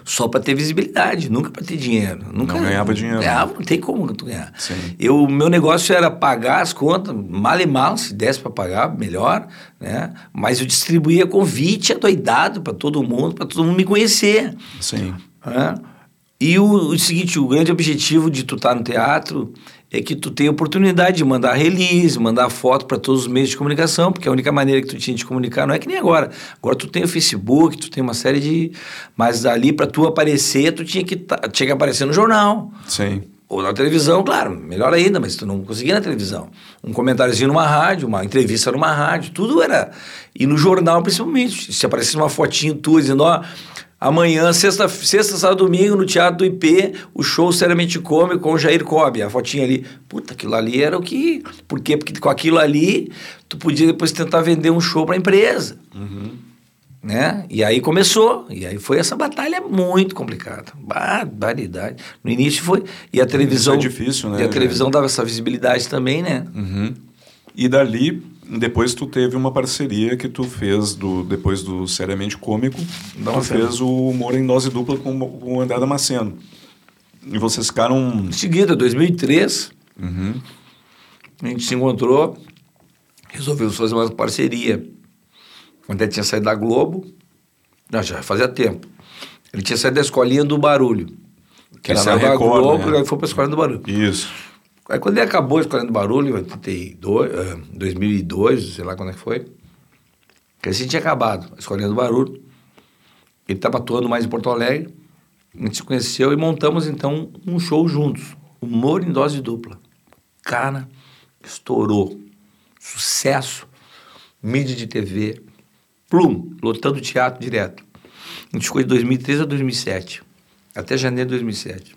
só para ter visibilidade, nunca para ter dinheiro. Nunca Não ganhava dinheiro. Ganhava, não tem como tu ganhar. Sim. Eu, o meu negócio era pagar as contas, mal e mal, se desse para pagar, melhor, né? Mas eu distribuía convite adoidado para todo mundo, para todo mundo me conhecer. Sim. né? E o, o seguinte, o grande objetivo de tu estar no teatro é que tu tenha oportunidade de mandar release, mandar foto para todos os meios de comunicação, porque a única maneira que tu tinha de comunicar não é que nem agora. Agora tu tem o Facebook, tu tem uma série de... Mas ali para tu aparecer, tu tinha que, tá- tinha que aparecer no jornal. Sim. Ou na televisão, claro, melhor ainda, mas tu não conseguia na televisão. Um comentáriozinho numa rádio, uma entrevista numa rádio, tudo era. E no jornal, principalmente. Se aparecesse uma fotinho tua dizendo, ó, amanhã, sexta, sexta, sábado, domingo, no Teatro do IP, o show seriamente come com o Jair Cobb, a fotinha ali. Puta, aquilo ali era o que. Por quê? Porque com aquilo ali, tu podia depois tentar vender um show para a empresa. Né? E aí começou, e aí foi essa batalha muito complicada, barbaridade. No início foi, e a televisão... é difícil, né, E a televisão dava essa visibilidade também, né? Uhum. E dali, depois tu teve uma parceria que tu fez do, depois do Seriamente Cômico. Tu uma fez o Humor em Dose Dupla com, com o André Damasceno. E vocês ficaram... Em seguida, 2003, Uhum. a gente se encontrou, resolvemos fazer uma parceria. O André tinha saído da Globo, não, já fazia tempo. Ele tinha saído da escolinha do barulho. Que ele era saiu da Record, Globo né? e foi para a escolinha do barulho. Isso. Aí quando ele acabou a Barulho, em 82, eh, 2002, sei lá quando é que foi, que assim tinha acabado a Barulho. Ele estava atuando mais em Porto Alegre, a gente se conheceu e montamos então um show juntos, Humor em Dose Dupla. Cara, estourou. Sucesso, mídia de TV, plum, lotando teatro direto. A gente ficou de 2003 a 2007, até janeiro de 2007.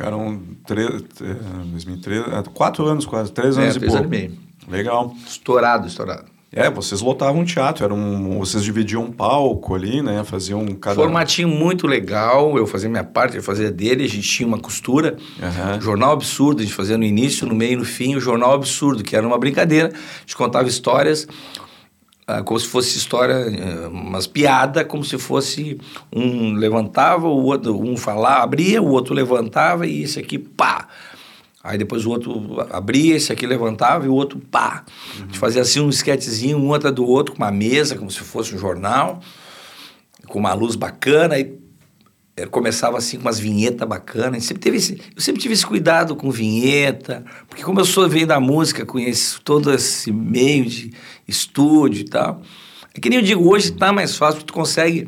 Ficaram três, eh, 2003, ah, quatro anos quase, três É, anos e três pouco. anos e meio. Legal. Estourado, estourado. É, vocês lotavam teatro, era um, vocês dividiam um palco ali, né? Faziam cada... Formatinho muito legal, eu fazia minha parte, ele fazia dele, a gente tinha uma costura. Aham. Jornal Absurdo, a gente fazia no início, no meio e no fim, o Jornal Absurdo, que era uma brincadeira. A gente contava histórias como se fosse história, eh, umas piadas, como se fosse um levantava, o outro, um falava, abria, o outro levantava e esse aqui, pá. Aí depois o outro abria, esse aqui levantava e o outro, pá. A gente fazia assim um esquetezinho, um atrás do outro, com uma mesa, como se fosse um jornal, com uma luz bacana, eh, começava assim com umas vinhetas bacanas. Sempre teve esse, eu sempre tive esse cuidado com vinheta, porque como eu sou veio da música, conheço todo esse meio de estúdio e tal. É que nem eu digo, hoje tá mais fácil, tu consegue.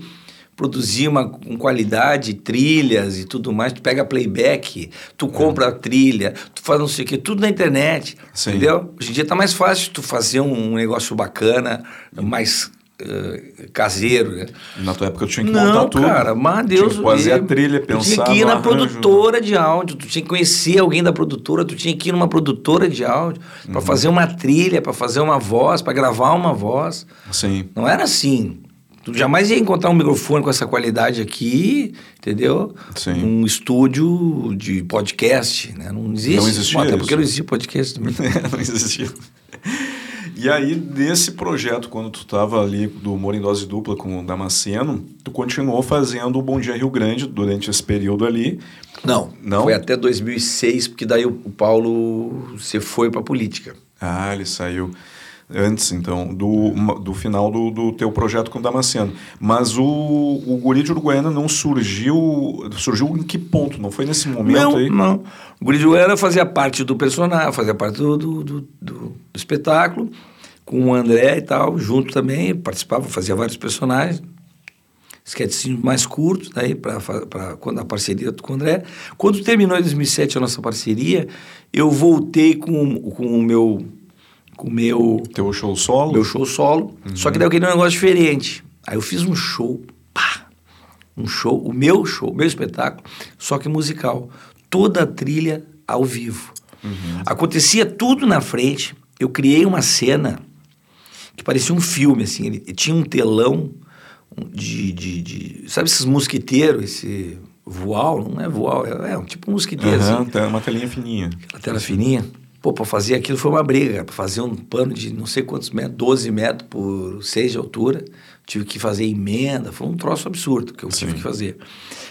produzir uma, com qualidade, trilhas e tudo mais. Tu pega playback, tu compra a trilha, tu faz não sei o quê, tudo na internet. Sim. Entendeu? Hoje em dia tá mais fácil tu fazer um negócio bacana, mais uh, caseiro, né? Na tua época eu tinha que Não, montar tudo. cara, mas Deus Tinha que fazer a livre. trilha, Tu pensar tinha que ir na arranjo. produtora de áudio, tu tinha que conhecer alguém da produtora, tu tinha que ir numa produtora de áudio Uhum. para fazer uma trilha, para fazer uma voz, para gravar uma voz. Sim. Não era assim. Tu jamais ia encontrar um microfone com essa qualidade aqui, entendeu? Sim. Um estúdio de podcast, né? Não existe. Não existia Bom, Até porque não existia podcast também. não existia. E aí, nesse projeto, quando tu estava ali do Humor em Dose Dupla com o Damasceno, tu continuou fazendo o Bom Dia Rio Grande durante esse período ali. Não, Não? Foi até 2006, porque daí o Paulo se foi para política. Ah, ele saiu antes, então, do, do final do, do teu projeto com o Damasceno. Mas o, o Guri de Uruguaiana não surgiu... Surgiu em que ponto? Não foi nesse momento não, aí? não. O Guri de Goiânia fazia parte do personagem, fazia parte do, do, do- do espetáculo, com o André e tal, junto também, participava, fazia vários personagens, sketches mais curtos, daí para quando a parceria com o André. Quando terminou em 2007 a nossa parceria, eu voltei com, com o meu com o meu Teu show solo? meu show solo. Só que daí eu queria um negócio diferente. Aí eu fiz um show, pá, um show, o meu show, o meu espetáculo, só que musical. Toda a trilha ao vivo. Acontecia tudo na frente. Eu criei uma cena que parecia um filme, assim. Ele, tinha um telão de, de, de- Sabe esses mosquiteiros, esse voal? Não é voal, é, é um tipo um mosquiteiro, assim. Aham, tem uma telinha fininha. A tela fininha. Pô, pra fazer aquilo foi uma briga. Pra fazer um pano de não sei quantos metros, 12 metros por 6 de altura. Tive que fazer emenda. Foi um troço absurdo que eu tive Sim. que fazer.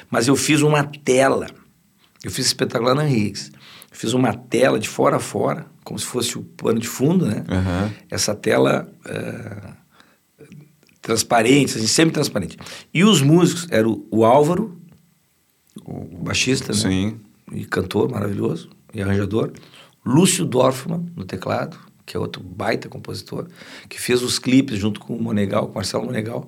Mas eu fiz uma tela. Eu fiz espetacular na Henriques. Fiz uma tela de fora a fora, como se fosse o pano de fundo, né? Aham. Essa tela eh, transparente, assim, semi-transparente. E os músicos eram o Álvaro, o baixista, né? Sim. e cantor maravilhoso e arranjador. Lúcio Dorfman no teclado, que é outro baita compositor, que fez os clipes junto com o Monegal, com o Marcelo Monegal.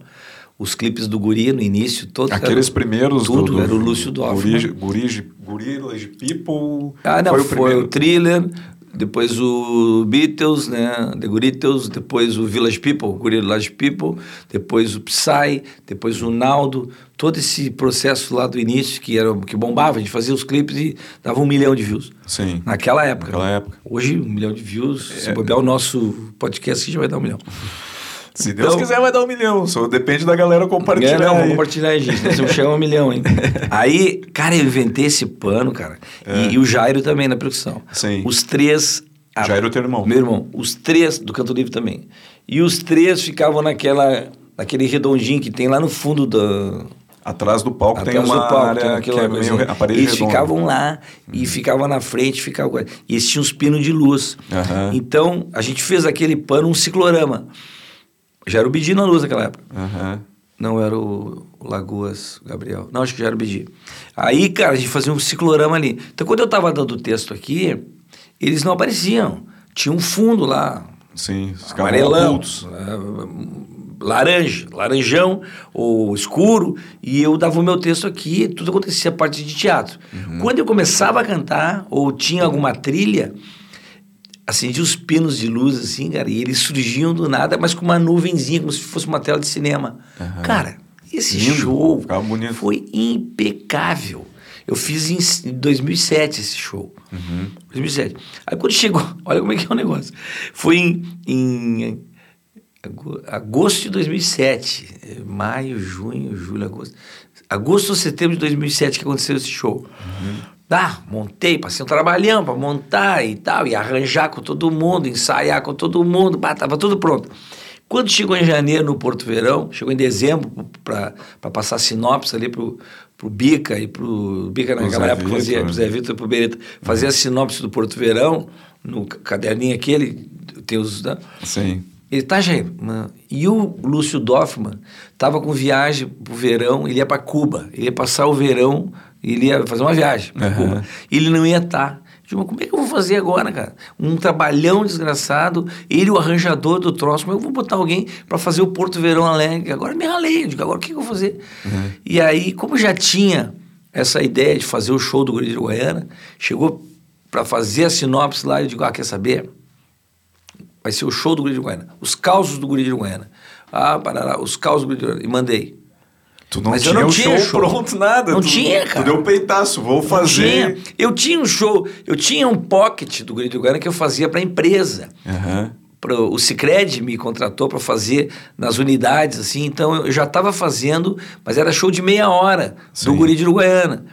Os clipes do Guri no início, todos. Aqueles eram- primeiros Tudo, do, do era o Lúcio Dorfman. Guri, Guri, Gorillaz People. Ah, não, foi o foi, primeiro. o Thriller, depois o Beatles, né, The Beatles, depois o Village People, o Village People, depois o Psy, depois o Naldo, todo esse processo lá do início que era que bombava, a gente fazia os clipes e dava um milhão de views. Sim. Naquela época. Naquela época. Hoje, um milhão de views, se É. bobear o nosso podcast, já vai dar um milhão. Se Deus Então- quiser, vai dar um milhão. Só depende da galera compartilhar. É, não, vamos compartilhar aí, gente. Nós vamos chegar a um milhão, hein? Aí, cara, eu inventei esse pano, cara. E, e o Jairo também na percussão. É. Sim. Os três. ah, Jairo é teu irmão. Meu irmão. Os três, do Canto Livre também. E os três ficavam naquela, naquele redondinho que tem lá no fundo da. Atrás do palco tem atrás uma do palco, área tem que é meio coisinha. a parede Eles redonda. ficavam lá e ficavam na frente, ficavam. E eles tinham os pinos de luz. Aham. Então, a gente fez aquele pano um ciclorama. Já era o Bidi na luz naquela época. Aham. Não era o Lagoas Gabriel. Não, acho que já era o Bidi. Aí, cara, a gente fazia um ciclorama ali. Então, quando eu tava dando o texto aqui, eles não apareciam. Tinha um fundo lá, Sim, ficavam amarelão, eh, laranja, laranjão ou escuro, e eu dava o meu texto aqui, tudo acontecia a parte de teatro. Uhum. Quando eu começava a cantar, ou tinha alguma trilha, acendia os pinos de luz, assim, cara, e eles surgiam do nada, mas com uma nuvenzinha, como se fosse uma tela de cinema. Aham. Cara, esse Lindo, show foi impecável. Eu fiz em, em 2007 esse show. Uhum. 2007. Aí quando chegou, olha como é que é o negócio. Foi em, em ago- agosto de 2007. eh, Maio, junho, julho, agosto. Agosto ou setembro de 2007 que aconteceu esse show. Tá, montei, passei um trabalhão para montar e tal, e arranjar com todo mundo, ensaiar com todo mundo, bah, tava tudo pronto. Quando chegou em janeiro no Porto Verão, chegou em dezembro para passar sinopse ali pro, pro Bica e pro Bica naquela época fazia Vitor. pro Zé Vitor e pro Beretta, fazia a sinopse do Porto Verão, no ca- caderninho aquele, tem os... né? Sim. Ele tá, mano. E o Lúcio Doffman tava com viagem pro verão, ele ia para Cuba. Ele ia passar o verão, ele ia fazer uma viagem Aham. Cuba. Ele não ia estar. Digo, como é que eu vou fazer agora, cara? Um trabalhão desgraçado, ele o arranjador do troço, como que eu vou botar alguém para fazer o Porto Verão Alegre? Agora me ralei, eu digo, agora o que eu vou fazer? Uhum. E aí, como já tinha essa ideia de fazer o show do Guri de Goiânia, chegou para fazer a sinopse lá, eu digo, ah, quer saber? Vai ser o show do Guri de Goiânia, os causos do Guri de Goiânia. Ah, parará, os causos do Guri de Goiânia. E mandei. Tu não Mas tinha eu não tinha show, show, pronto, nada. Não tu, tinha, cara. Tu deu um peitaço, vou fazer. Tinha. Eu tinha um show, eu tinha um pocket do Grito Goiânia que eu fazia para empresa. Uhum. Pro, o Cicred me contratou para fazer nas unidades, assim, então eu já estava fazendo, mas era show de meia hora Sim. do Guri de Uruguaiana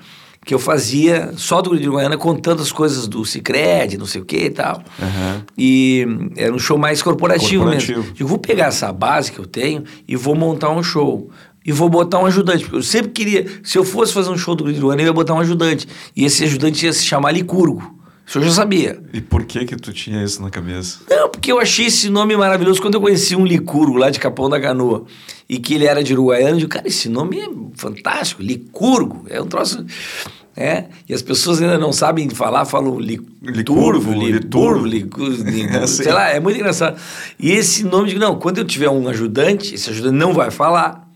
que eu fazia só do Guri de Uruguaiana contando as coisas do Cicred, não sei o que e tal. Uhum. E era um show mais corporativo, corporativo. mesmo. Eu vou pegar essa base que eu tenho e vou montar um show e vou botar um ajudante. Porque eu sempre queria, se eu fosse fazer um show do Urbano, eu ia botar um ajudante. E esse ajudante ia se chamar Licurgo. Isso eu já sabia. E por que que tu tinha isso na cabeça? Não, porque eu achei esse nome maravilhoso. Quando eu conheci um Licurgo lá de Capão da Canoa e que ele era de Uruguaiana, eu digo, cara, esse nome é fantástico, Licurgo. É um troço... É, e as pessoas ainda não sabem falar, falam li, licurvo, liturvo, licurvo, é assim. sei lá, é muito engraçado. E esse nome, digo, não, quando eu tiver um ajudante, esse ajudante não vai falar,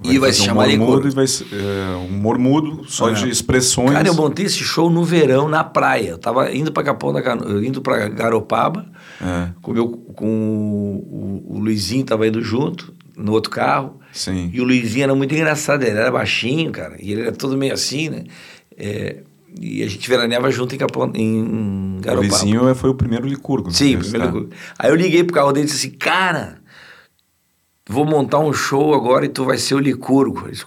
Vai e vai se chamar um mudo e vai é, um mormudo só é. de expressões. Cara, eu montei esse show no verão na praia. Eu tava indo para Capão da Cano... indo para Garopaba, é. com, meu, com o, o, Luizinho tava indo junto no outro carro. Sim. E o Luizinho era muito engraçado, ele era baixinho, cara, e ele era todo meio assim, né? É, e a gente veraneava junto em Capão, em Garopaba. O Luizinho foi o primeiro licurgo. Sim, o primeiro licurgo. Aí eu liguei pro carro dele e disse assim, cara vou montar um show agora e tu vai ser o Licurgo. Disse,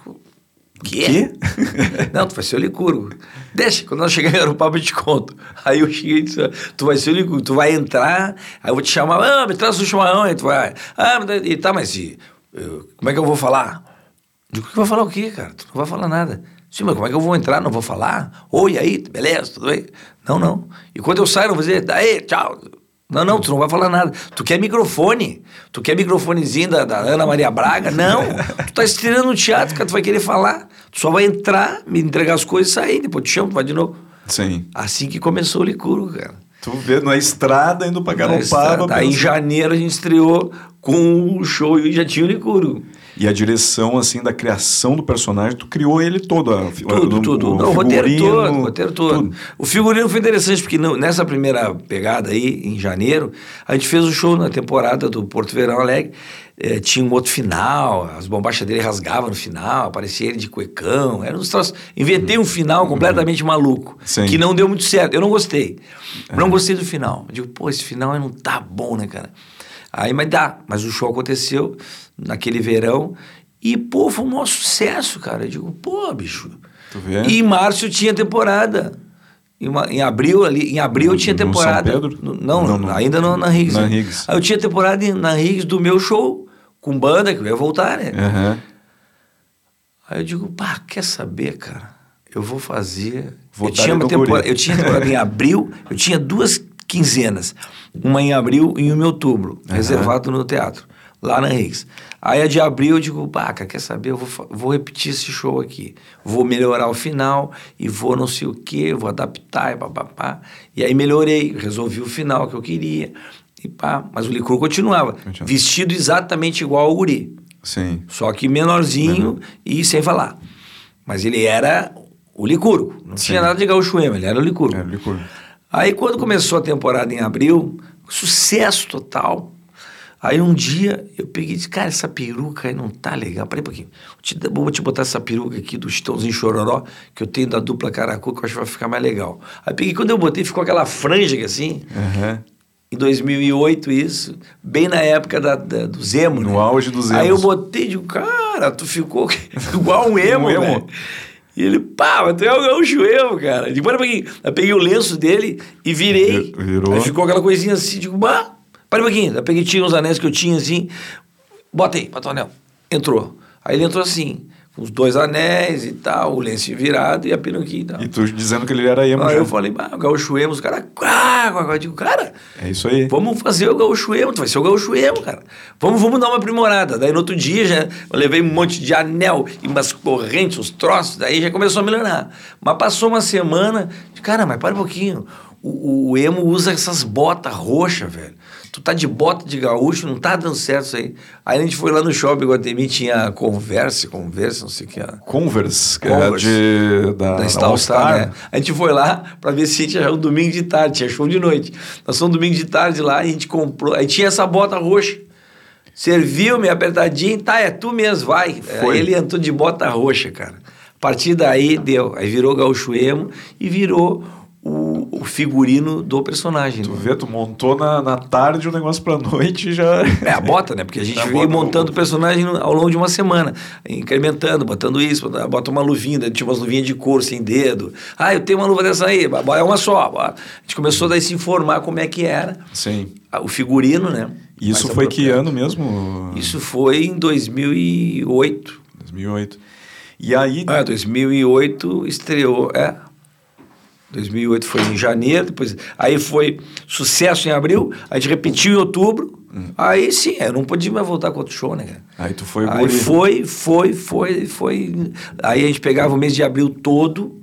Quê? Quê? Não, tu vai ser o Licurgo. Deixa, quando nós chegarmos no papo eu te conto. Aí eu cheguei e disse, tu vai ser o Licurgo, tu vai entrar, aí eu vou te chamar, ah, me traz o chimarrão, aí tu vai, ah, e tá, mas e, eu, como é que eu vou falar? Digo, que vai falar o quê, cara? Tu não vai falar nada. Sim, mas como é que eu vou entrar? Não vou falar? Oi, aí, beleza, tudo bem? Não, não. E quando eu saio, eu vou dizer, daí, tchau. Não, não, tu não vai falar nada. Tu quer microfone. Tu quer microfonezinho da, da Ana Maria Braga? Não. tu tá estreando no teatro, cara, tu vai querer falar. Tu só vai entrar, me entregar as coisas e sair. Depois te chamo, tu vai de novo. Sim. Assim que começou o Licuro, cara. Tu vê na estrada indo pra Garopaba. Aí em janeiro a gente estreou com o show e já tinha o Licuro. E a direção, assim, da criação do personagem, tu criou ele todo. A, tudo, o, tudo. O, Não, o roteiro todo, o roteiro todo. Tudo. O figurino foi interessante, porque nessa primeira pegada aí, em janeiro, a gente fez o show na temporada do Porto Verão Alegre. É, tinha um outro final, as bombachas dele rasgavam no final, aparecia ele de cuecão, era uns troços. Inventei um final completamente maluco, Sim. que não deu muito certo. Eu não gostei. É. Não gostei do final. Eu digo, pô, esse final não tá bom, né, cara? Aí, mas dá. Mas o show aconteceu naquele verão e, pô, foi um maior sucesso, cara. Eu digo, pô, bicho. E em março tinha temporada. Em, uma, em abril ali, em abril no, tinha temporada. No São Pedro? No, não, não, não, ainda no, na Riggs. Na né? Aí eu tinha temporada na Riggs do meu show, com banda, que eu ia voltar, né? Uhum. Aí eu digo, pá, quer saber, cara? Eu vou fazer. Vou eu, tinha uma temporada, eu tinha temporada em abril, eu tinha duas quinzenas. Uma em abril e uma em outubro, uhum. reservado no teatro, lá na Reis. Aí a de abril eu digo, baca, quer saber? Eu vou, vou repetir esse show aqui. Vou melhorar o final e vou não sei o quê, vou adaptar e papapá. E aí melhorei, resolvi o final que eu queria. E pá, mas o licor continuava, Continua. vestido exatamente igual ao guri. Sim. Só que menorzinho uhum. e sem falar. Mas ele era o licurgo. Não Sim. tinha nada de gaúcho ele era o licurgo. Era o licurgo. Aí quando começou a temporada em abril, sucesso total. Aí um dia eu peguei e disse, cara, essa peruca aí não tá legal. Peraí um pouquinho. Vou te, botar essa peruca aqui do Chitãozinho Chororó, que eu tenho da dupla Caracu, que eu acho que vai ficar mais legal. Aí peguei, quando eu botei, ficou aquela franja aqui assim. Uhum. Em 2008, isso, bem na época da, da do Zemo. No né? auge do Zemo. Aí eu botei e digo, cara, tu ficou igual um emo, um emo. E ele, pá, mas tu é o gaúcho emo, cara. Eu peguei, eu peguei o lenço dele e virei. Virou. Aí ficou aquela coisinha assim, digo, bah, para um pouquinho. Eu peguei, tinha uns anéis que eu tinha assim, bota aí, bota o anel. Entrou. Aí ele entrou assim. Os dois anéis e tal, o lenço virado e a peruquinha e tal. E tu dizendo que ele era emo Aí já. eu falei, ah, o gaúcho emo, os caras, ah, eu digo, cara, É isso aí. vamos fazer o gaúcho emo, tu vai ser o gaúcho emo, cara. Vamos, vamos dar uma aprimorada. Daí no outro dia já levei um monte de anel e umas correntes, uns troços, daí já começou a melhorar. Mas passou uma semana, cara, mas para um pouquinho, o, o emo usa essas botas roxas, velho. Tu tá de bota de gaúcho, não tá dando certo isso aí. Aí a gente foi lá no shopping Guatemi, tinha Converse, Converse, não sei o que era. Converse, que Converse. é de, da, Da Star Star, né? A gente foi lá pra ver se tinha um domingo de tarde, tinha show de noite. Nós fomos domingo de tarde lá e a gente comprou. Aí tinha essa bota roxa. Serviu-me apertadinho, tá, é tu mesmo, vai. Foi. Aí ele entrou de bota roxa, cara. A partir daí deu. Aí virou gaúcho emo e virou o, o figurino do personagem. Tu né? vê, tu montou na, na tarde o negócio pra noite e já. É, a bota, né? Porque a gente veio montando o- personagem ao longo de uma semana, incrementando, botando isso, bota- uma luvinha, daí tinha umas luvinhas de couro sem dedo. Ah, eu tenho uma luva dessa aí, é uma só. A gente começou daí a se informar como é que era Sim. o figurino, né? E isso Mais foi que ano mesmo? Isso foi em 2008. 2008. E aí. Ah, 2008 estreou, é. 2008 foi em janeiro, depois aí foi sucesso em abril, a gente repetiu em outubro. Aí sim, eu não podia mais voltar com outro show, né, cara? Aí tu foi Aí foi, foi, foi, foi. Aí a gente pegava o mês de abril todo,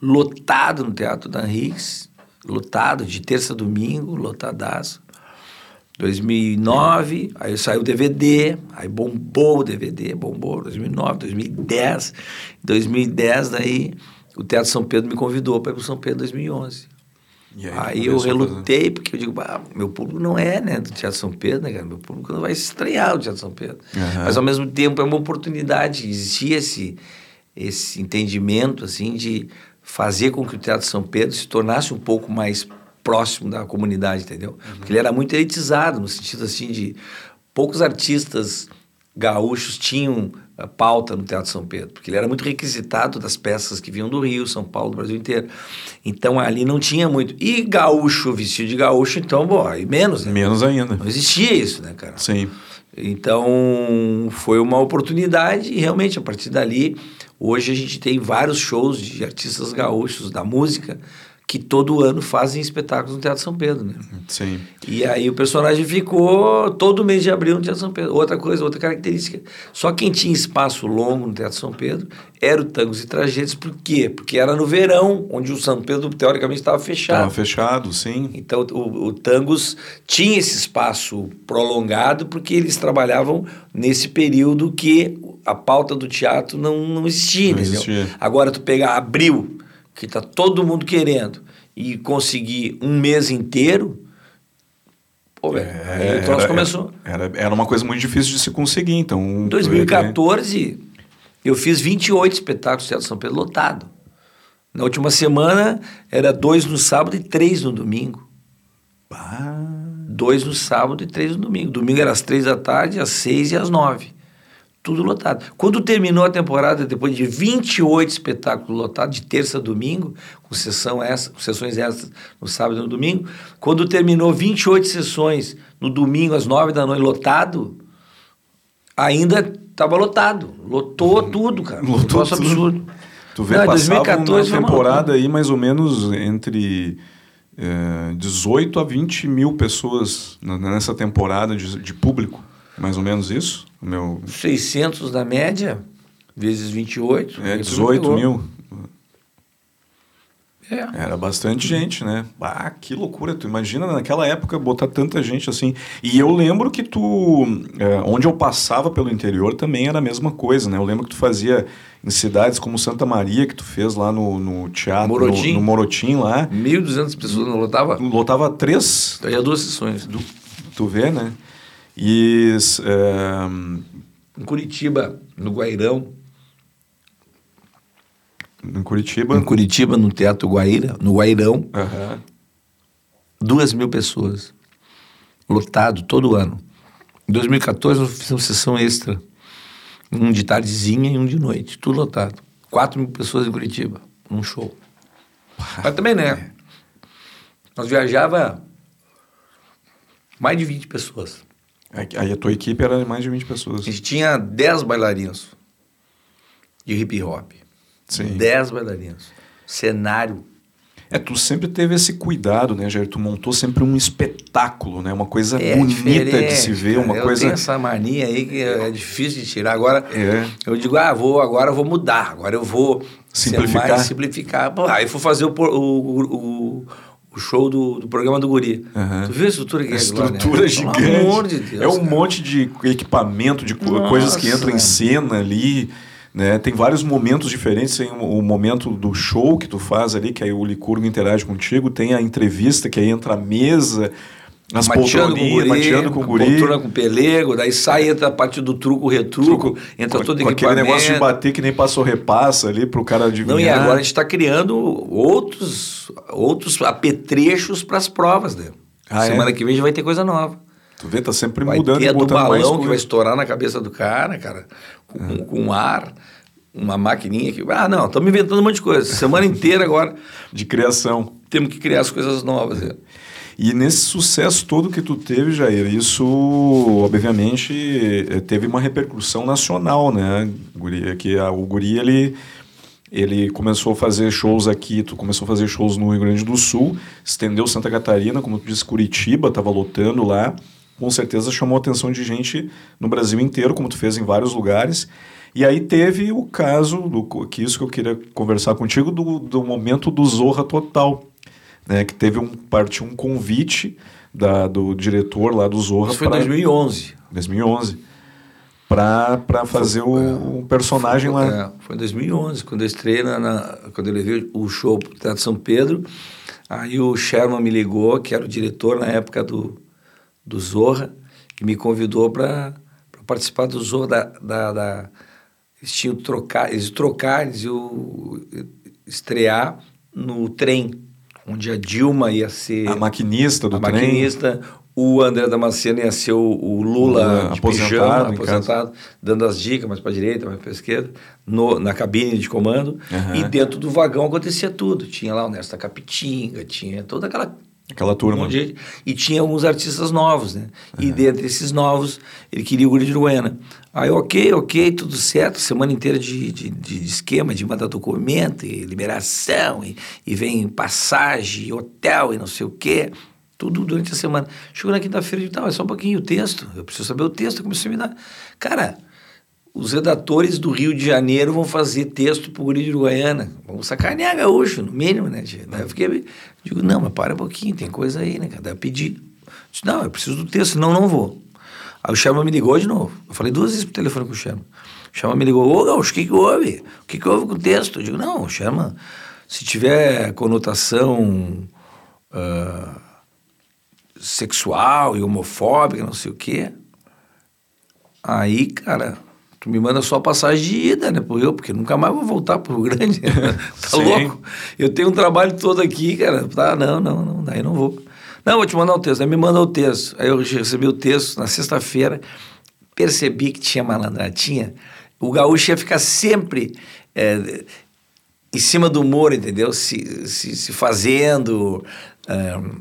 lotado no Teatro da Henriques, lotado, de terça a domingo, lotadaço. 2009, aí saiu o DVD, aí bombou o DVD, bombou 2009, 2010. 2010, daí o Teatro São Pedro me convidou para ir para São Pedro em 2011. E aí, Aí, eu começou a fazer. relutei, porque eu digo, "Bah, meu público não é né, do Teatro São Pedro, né, cara? Meu público não vai estrear o Teatro São Pedro. Aham. Mas, ao mesmo tempo, é uma oportunidade, existia esse, esse entendimento, assim, de fazer com que o Teatro São Pedro se tornasse um pouco mais próximo da comunidade, entendeu? Porque ele era muito elitizado, no sentido, assim, de poucos artistas gaúchos tinham pauta no Teatro São Pedro, porque ele era muito requisitado das peças que vinham do Rio, São Paulo, do Brasil inteiro. Então ali não tinha muito. E gaúcho, vestido de gaúcho, então, bom, aí menos, né? Menos ainda. Não existia isso, né, cara? Sim. Então, foi uma oportunidade e realmente a partir dali, hoje a gente tem vários shows de artistas gaúchos da música que todo ano fazem espetáculos no Teatro São Pedro, né? Sim. E aí o personagem ficou todo mês de abril no Teatro São Pedro. Outra coisa, outra característica. Só quem tinha espaço longo no Teatro São Pedro era o Tangos e Tragédias. Por quê? Porque era no verão, onde o São Pedro, teoricamente, estava fechado. Tava fechado, sim. Então, o, o Tangos tinha esse espaço prolongado porque eles trabalhavam nesse período que a pauta do teatro não, não existia, Não entendeu? existia. Agora, tu pegar abril, que tá todo mundo querendo, e conseguir um mês inteiro, pô, velho, aí o troço era, começou. Era, era uma coisa muito difícil de se conseguir, então... Em 2014, eu fiz 28 espetáculos Teatro São Pedro lotado. Na última semana, era dois no sábado e três no domingo. Ah, Dois no sábado e três no domingo. Domingo era às três da tarde, às seis e às nove. Tudo lotado. Quando terminou a temporada, depois de 28 espetáculos lotados, de terça a domingo, com, sessão extra, com sessões extras no sábado e no domingo, quando terminou 28 sessões no domingo, às nove da noite, lotado, ainda estava lotado. Lotou tudo, cara. Lotou um tudo. absurdo. Tu vê, Não, passava 2014 uma temporada aí mais ou menos entre eh, 18 a 20 mil pessoas nessa temporada de, de público. Mais ou menos isso? O meu, 600 da média, vezes 28. é, aí tu 18 pegou. mil. É. Era bastante gente, né? Ah, que loucura. Tu imagina naquela época botar tanta gente assim. E eu lembro que tu, eh, onde eu passava pelo interior também era a mesma coisa, né? Eu lembro que tu fazia em cidades como Santa Maria, que tu fez lá no, no teatro, Morotim. No, no Morotim lá. 1.200 pessoas não lotava? Lotava três, Daí as duas sessões. Do, tu vê, né? E eh, em Curitiba, no Guairão. em Curitiba. Em Curitiba, no Teatro Guaíra, no Guairão, Aham. duas mil pessoas. Lotado todo ano. Em 2014, nós fizemos sessão extra. Um de tardezinha e um de noite. Tudo lotado. Quatro mil pessoas em Curitiba, num show. Mas também, né? Nós viajava mais de 20 pessoas. Aí aí a tua equipe era mais de 20 pessoas. A gente tinha 10 bailarinos. de hip hop. Sim. Dez bailarinos. Cenário. É, tu sempre teve esse cuidado, né, Jair? Tu montou sempre um espetáculo, né? Uma coisa É bonita de se ver, cara. uma eu coisa... tenho essa mania aí que é difícil de tirar. Agora, É. eu digo, ah, vou, agora eu vou mudar, agora eu vou Simplificar. mais simplificar. Pô, aí eu vou fazer o, por- o, o, o show do, do programa do Guri. Aham. Tu viu a estrutura que A é aquilo lá, né? estrutura gigante. Pelo amor de Deus. é um cara. monte de equipamento, de Nossa. coisas que entram em cena ali. Né? Tem vários momentos diferentes. Tem o, o momento do show que tu faz ali, que aí o Licurgo interage contigo. Tem a entrevista, que aí entra a mesa, as Mateando com o guri, mateando com o guri. poltrona com pelego, daí sai, entra a parte do truco, retruco, entra com, todo com aquele equipamento. negócio de bater que nem passou repassa ali pro cara adivinhar. Não, e agora a gente está criando outros, outros apetrechos para as provas, né? Ah, é? Semana que vem já vai ter coisa nova. Tu vê, tá sempre Vai mudando ter e do balão que vai estourar na cabeça do cara, cara, com, com ar, uma maquininha que. Ah, não, estamos inventando um monte de coisa. Semana inteira agora de criação. temos que criar as coisas novas. né? E nesse sucesso todo que tu teve, Jair, isso obviamente eh, teve uma repercussão nacional, né, Guri? Que a, o Guri, ele, ele começou a fazer shows aqui, tu começou a fazer shows no Rio Grande do Sul, estendeu Santa Catarina, como tu disse, Curitiba, estava lotando lá, com certeza chamou a atenção de gente no Brasil inteiro, como tu fez em vários lugares. E aí teve o caso, do, que isso que eu queria conversar contigo, do, do momento do Zorra Total, né, que teve um partiu um convite da, do diretor lá do Zorra Isso foi em pra- 2011. 2011 para fazer o, o personagem lá. É, foi em 2011, quando eu estreiei, na, na- quando eu levei o show para o Teatro São Pedro. Aí o Sherman me ligou, que era o diretor na época do, do Zorra, e me convidou para participar do Zorra da. da, da eles tinham trocar, eles trocar, eles iam estrear no trem, onde a Dilma ia ser A maquinista do a trem. maquinista, o André Damasceno ia ser o, o Lula aposentado pijama, aposentado, dando as dicas mais para a direita, mais para a esquerda, no, na cabine de comando. Aham. E dentro do vagão acontecia tudo. Tinha lá o Nesta Capitinga, tinha toda aquela Aquela turma. um de. E tinha alguns artistas novos, né? E dentre esses novos, ele queria o Guri de Uruguaiana. Aí, ok, ok, tudo certo, semana inteira de, de, de esquema, de mandar documento, e liberação, e, e vem passagem, e hotel, e não sei o quê. Tudo durante a semana. Chegou na quinta-feira e disse, tá, mas só um pouquinho o texto. Eu preciso saber o texto. Comecei a me dar... Cara, os redatores do Rio de Janeiro vão fazer texto pro Guri de Uruguaiana. Vamos sacanear gaúcho, no mínimo, né? eu fiquei... Digo, não, mas para um pouquinho, tem coisa aí, né? cara? Daí eu pedi. Disse, não, eu preciso do texto, senão não vou. Aí o Sherman me ligou de novo. Eu falei duas vezes por telefone com o Sherman. O Sherman me ligou, ô Gaúcho, o que que houve? O que que houve com o texto? Eu digo, não, Sherman, se tiver conotação... ah, sexual e homofóbica, não sei o quê. Aí, cara, tu me manda só a passagem de ida, né, pro Rio, porque nunca mais vou voltar pro Grande. tá Sim. louco? Eu tenho um trabalho todo aqui, cara. Tá, não, não, não, daí não vou. Não, vou te mandar o texto. Aí me manda o texto. Aí eu recebi o texto na sexta-feira, percebi que tinha malandradinha. O gaúcho ia ficar sempre é, em cima do humor, entendeu? Se, se, se fazendo. ahn,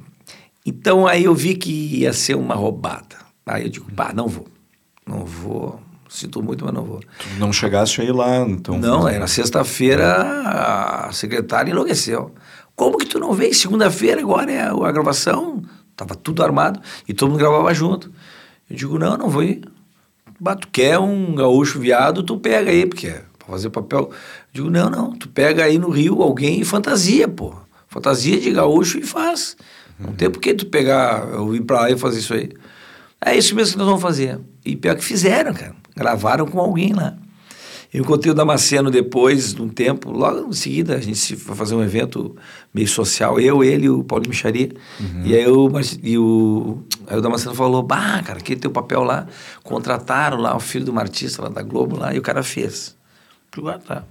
então aí eu vi que ia ser uma roubada. Aí eu digo, pá, não vou. Não vou. Sinto muito, mas não vou. Tu não chegaste aí lá, então. Não, aí na sexta-feira a secretária enlouqueceu. Como que tu não veio? Segunda-feira agora é a, a gravação. Tava tudo armado e todo mundo gravava junto. Eu digo, não, não vou ir. Bah, tu quer um gaúcho viado, tu pega aí, porque é pra fazer papel. Eu digo, não, não, tu pega aí no Rio alguém e fantasia, pô. Fantasia de gaúcho e faz. Não tem por que tu pegar, eu ir pra lá e fazer isso aí. É isso mesmo que nós vamos fazer. E pior que fizeram, cara. Gravaram com alguém lá. Eu encontrei o Damasceno depois de um tempo, logo em seguida a gente foi fazer um evento meio social, eu, ele e o Paulinho Micharia. E aí o, Marci- e o, aí o Damasceno falou, bah, cara, aquele teu papel lá, contrataram lá o filho de uma artista lá da Globo lá, e o cara fez. Digo, ah, tá.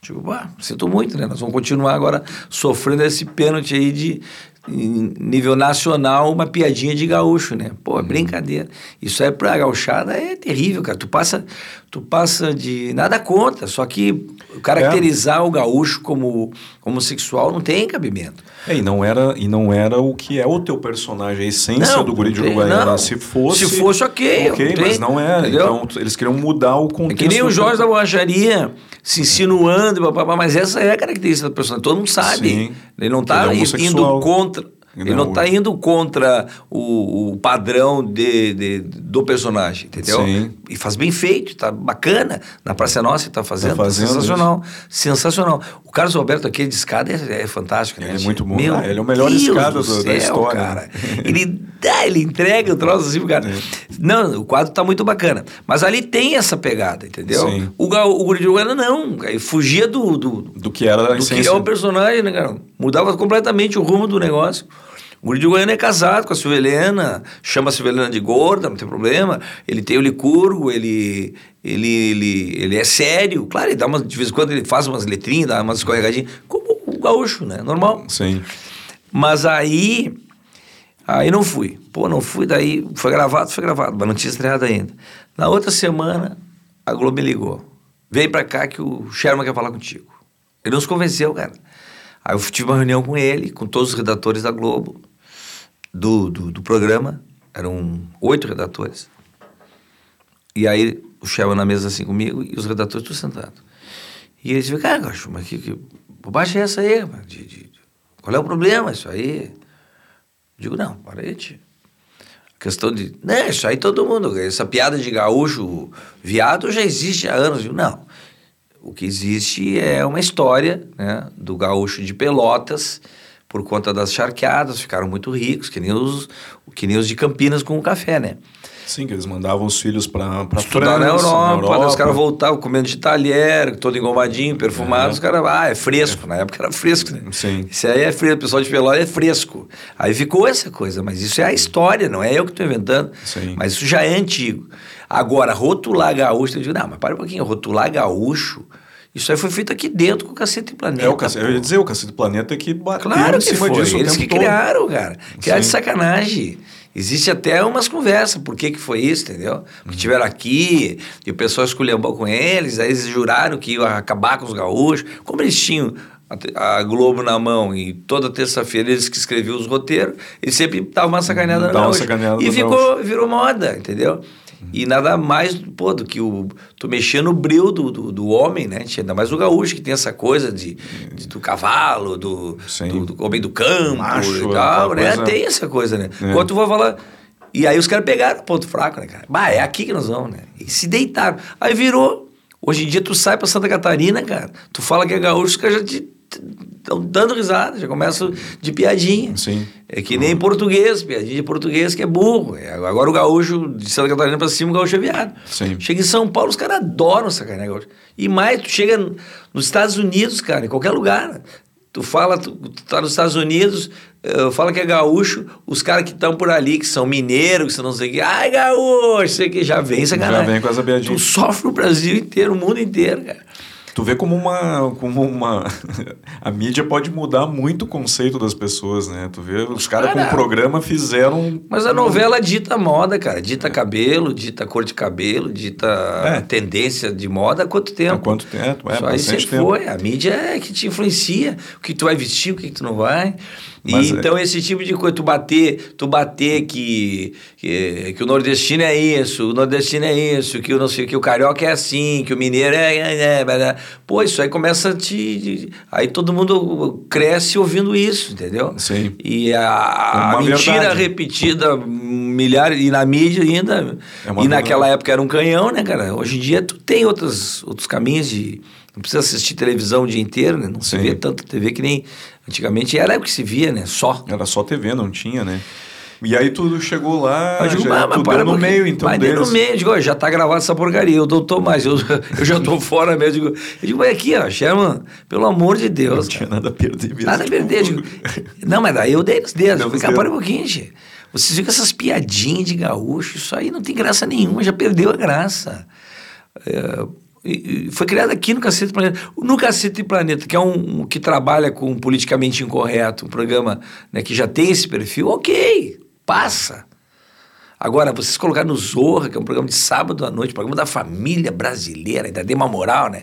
Digo, bah, sinto muito, né? Nós vamos continuar agora sofrendo esse pênalti aí de em nível nacional, uma piadinha de gaúcho, né? Pô, é brincadeira. Isso aí pra gauchada é terrível, cara. Tu passa, tu passa de nada contra, só que caracterizar o gaúcho como homossexual não tem cabimento. É, e não era e não era o que é o teu personagem, a essência Não, do Guri de não Uruguaiana. não. Se fosse. Se fosse, ok, Ok, mas não era. entendeu? Então eles queriam mudar o É contexto. que nem o do- Jorge da Borracharia se insinuando, papapá, mas essa é a característica da personagem. Todo mundo sabe. Sim. Ele não está é indo contra. Ele não está indo contra o, o padrão de, de- do personagem, entendeu? Sim. E faz bem feito, tá bacana. Na Praça Nossa está fazendo, tá fazendo sensacional. Sensacional. O Carlos Alberto aqui de escada é, é fantástico, né? Ele é muito bom. Meu Ah, ele é o melhor Deus escada do do- da céu, história, Cara. Ele dá, ele entrega o troço assim cara. Não, o quadro tá muito bacana. Mas ali tem essa pegada, entendeu? Sim. O, o Guri de Uruguaiana não. Ele fugia do, do, Do que era a do que é o personagem, né, cara? Mudava completamente o rumo do negócio. O Guri de Goiânia é casado com a Silvia Helena, chama a Silvia Helena de gorda, não tem problema. Ele tem o licurgo, ele, ele, ele, ele é sério. Claro, ele dá umas, de vez em quando ele faz umas letrinhas, dá umas escorregadinhas, como o gaúcho, né? Normal. Sim. Mas aí. Aí não fui. Pô, não fui, daí foi gravado, foi gravado, mas não tinha estreado ainda. Na outra semana, a Globo me ligou. Vem pra cá que o Sherman quer falar contigo. Ele nos convenceu, cara. Aí eu tive uma reunião com ele, com todos os redatores da Globo, do, do, do programa. Eram oito redatores. E aí o Sherman na mesa assim comigo e os redatores tudo sentados. E eles disseram, cara, Gacho, mas que, que bobagem é essa aí? rapaz? De, de- qual é o problema? Isso aí. Digo, não, tio. A questão de. Né, isso aí todo mundo. Essa piada de gaúcho viado já existe há anos. Digo, não. O que existe é uma história né, do gaúcho de Pelotas, por conta das charqueadas, ficaram muito ricos, que nem os, que nem os de Campinas com o café, né? Sim, que eles mandavam os filhos para para Estudar na Europa, daí os caras voltavam comendo de talher, todo engomadinho, perfumado, É. os caras, ah, é fresco, na época era fresco, né? Sim. Isso aí é fresco, o pessoal de Pelotas é fresco. Aí ficou essa coisa, mas isso é a história, não é eu que estou inventando. Sim. Mas isso já é antigo. Agora, rotular gaúcho, eu digo, não, mas para um pouquinho, rotular gaúcho, isso aí foi feito aqui dentro com o Cacete Planeta. É, o Cacete, eu ia dizer, o Cacete Planeta que bateu Claro em que cima foi. disso Eles que todo. criaram, cara. Criaram de Sim. sacanagem. Existe até umas conversas, por que que foi isso, entendeu? Porque Uhum. tiveram aqui, e o pessoal esculhambou com eles, aí eles juraram que iam acabar com os gaúchos. Como eles tinham a Globo na mão e toda terça-feira eles que escreviam os roteiros, eles sempre davam uma sacaneada uma gaúcho. sacaneada E ficou, virou moda, entendeu? E nada mais, pô, do que o. Tu mexer no bril do, do, do homem, né? Ainda mais o gaúcho, que tem essa coisa de, de- do cavalo, do, do, do homem do campo Macho, e tal, né? coisa- Tem essa coisa, né? É. Quando tu vai falar. E aí os caras pegaram o ponto fraco, né, cara? Bah, é aqui que nós vamos, né? E se deitaram. Aí virou. Hoje em dia tu sai pra Santa Catarina, cara, tu fala que é gaúcho, os caras já te dando risada, já começam de piadinha. Sim. É que nem português, piadinha de português que é burro. É, Agora o gaúcho de Santa Catarina pra cima, o gaúcho é viado. Sim. Chega em São Paulo, os caras adoram sacanear gaúcho. E mais, tu chega nos Estados Unidos, cara, em qualquer lugar. Tu fala, tu, tu tá nos Estados Unidos, eh, fala que é gaúcho, os caras que estão por ali, que são mineiros, que são não sei o que, ai gaúcho, sei que já vem sacanagem. Já vem com essa piadinha. Tu sofre o Brasil inteiro, o mundo inteiro, cara. Tu vê como uma, como uma. A mídia pode mudar muito o conceito das pessoas, né? Tu vê, os caras com Cara. o programa fizeram. Mas a novela dita moda, cara. Dita cabelo, dita cor de cabelo, dita É. tendência de moda há quanto tempo? Há quanto tempo? É, Isso aí sempre tempo. foi. A mídia é que te influencia. O que tu vai vestir, o que tu não vai. E Mas é- então, esse tipo de coisa, tu bater, tu bater que, que, que o nordestino é isso, o nordestino é isso, que o, não sei, que o carioca é assim, que o mineiro é. é, é, é. Pô, isso aí começa a te. Aí todo mundo cresce ouvindo isso, entendeu? Sim. E a, a mentira verdade. repetida milhares e na mídia ainda. É e naquela verdade. época era um canhão, né, cara? Hoje em dia tu tem outros, outros caminhos de. Não precisa assistir televisão o dia inteiro, né? Não se Sim. vê tanta TV que nem. Antigamente era o que se via, né? Só. Era só TV, não tinha, né? E aí tu chegou lá, Eu digo, já, "Ah, mas tu para no um pouquinho." meio, então, Mas deles. no meio, eu digo, "Ó, já tá gravado essa porcaria, eu não tô mais, eu, eu já tô fora mesmo. Eu digo, eu digo, "Mas aqui, ó, Sherman, pelo amor de Deus. Não cara." tinha nada a perder mesmo. Nada a perder. Digo, não, mas daí eu dei nos dedos. Eu falei, cara, para um pouquinho, gente. Vocês viram essas piadinhas de gaúcho, isso aí não tem graça nenhuma, já perdeu a graça. É, foi criado aqui no Cacete Planeta. No Cacete Planeta, que é um, um que trabalha com politicamente incorreto, um programa né, que já tem esse perfil, ok, passa. Agora, vocês colocaram no Zorra, que é um programa de sábado à noite, programa da família brasileira, ainda dei uma moral, né?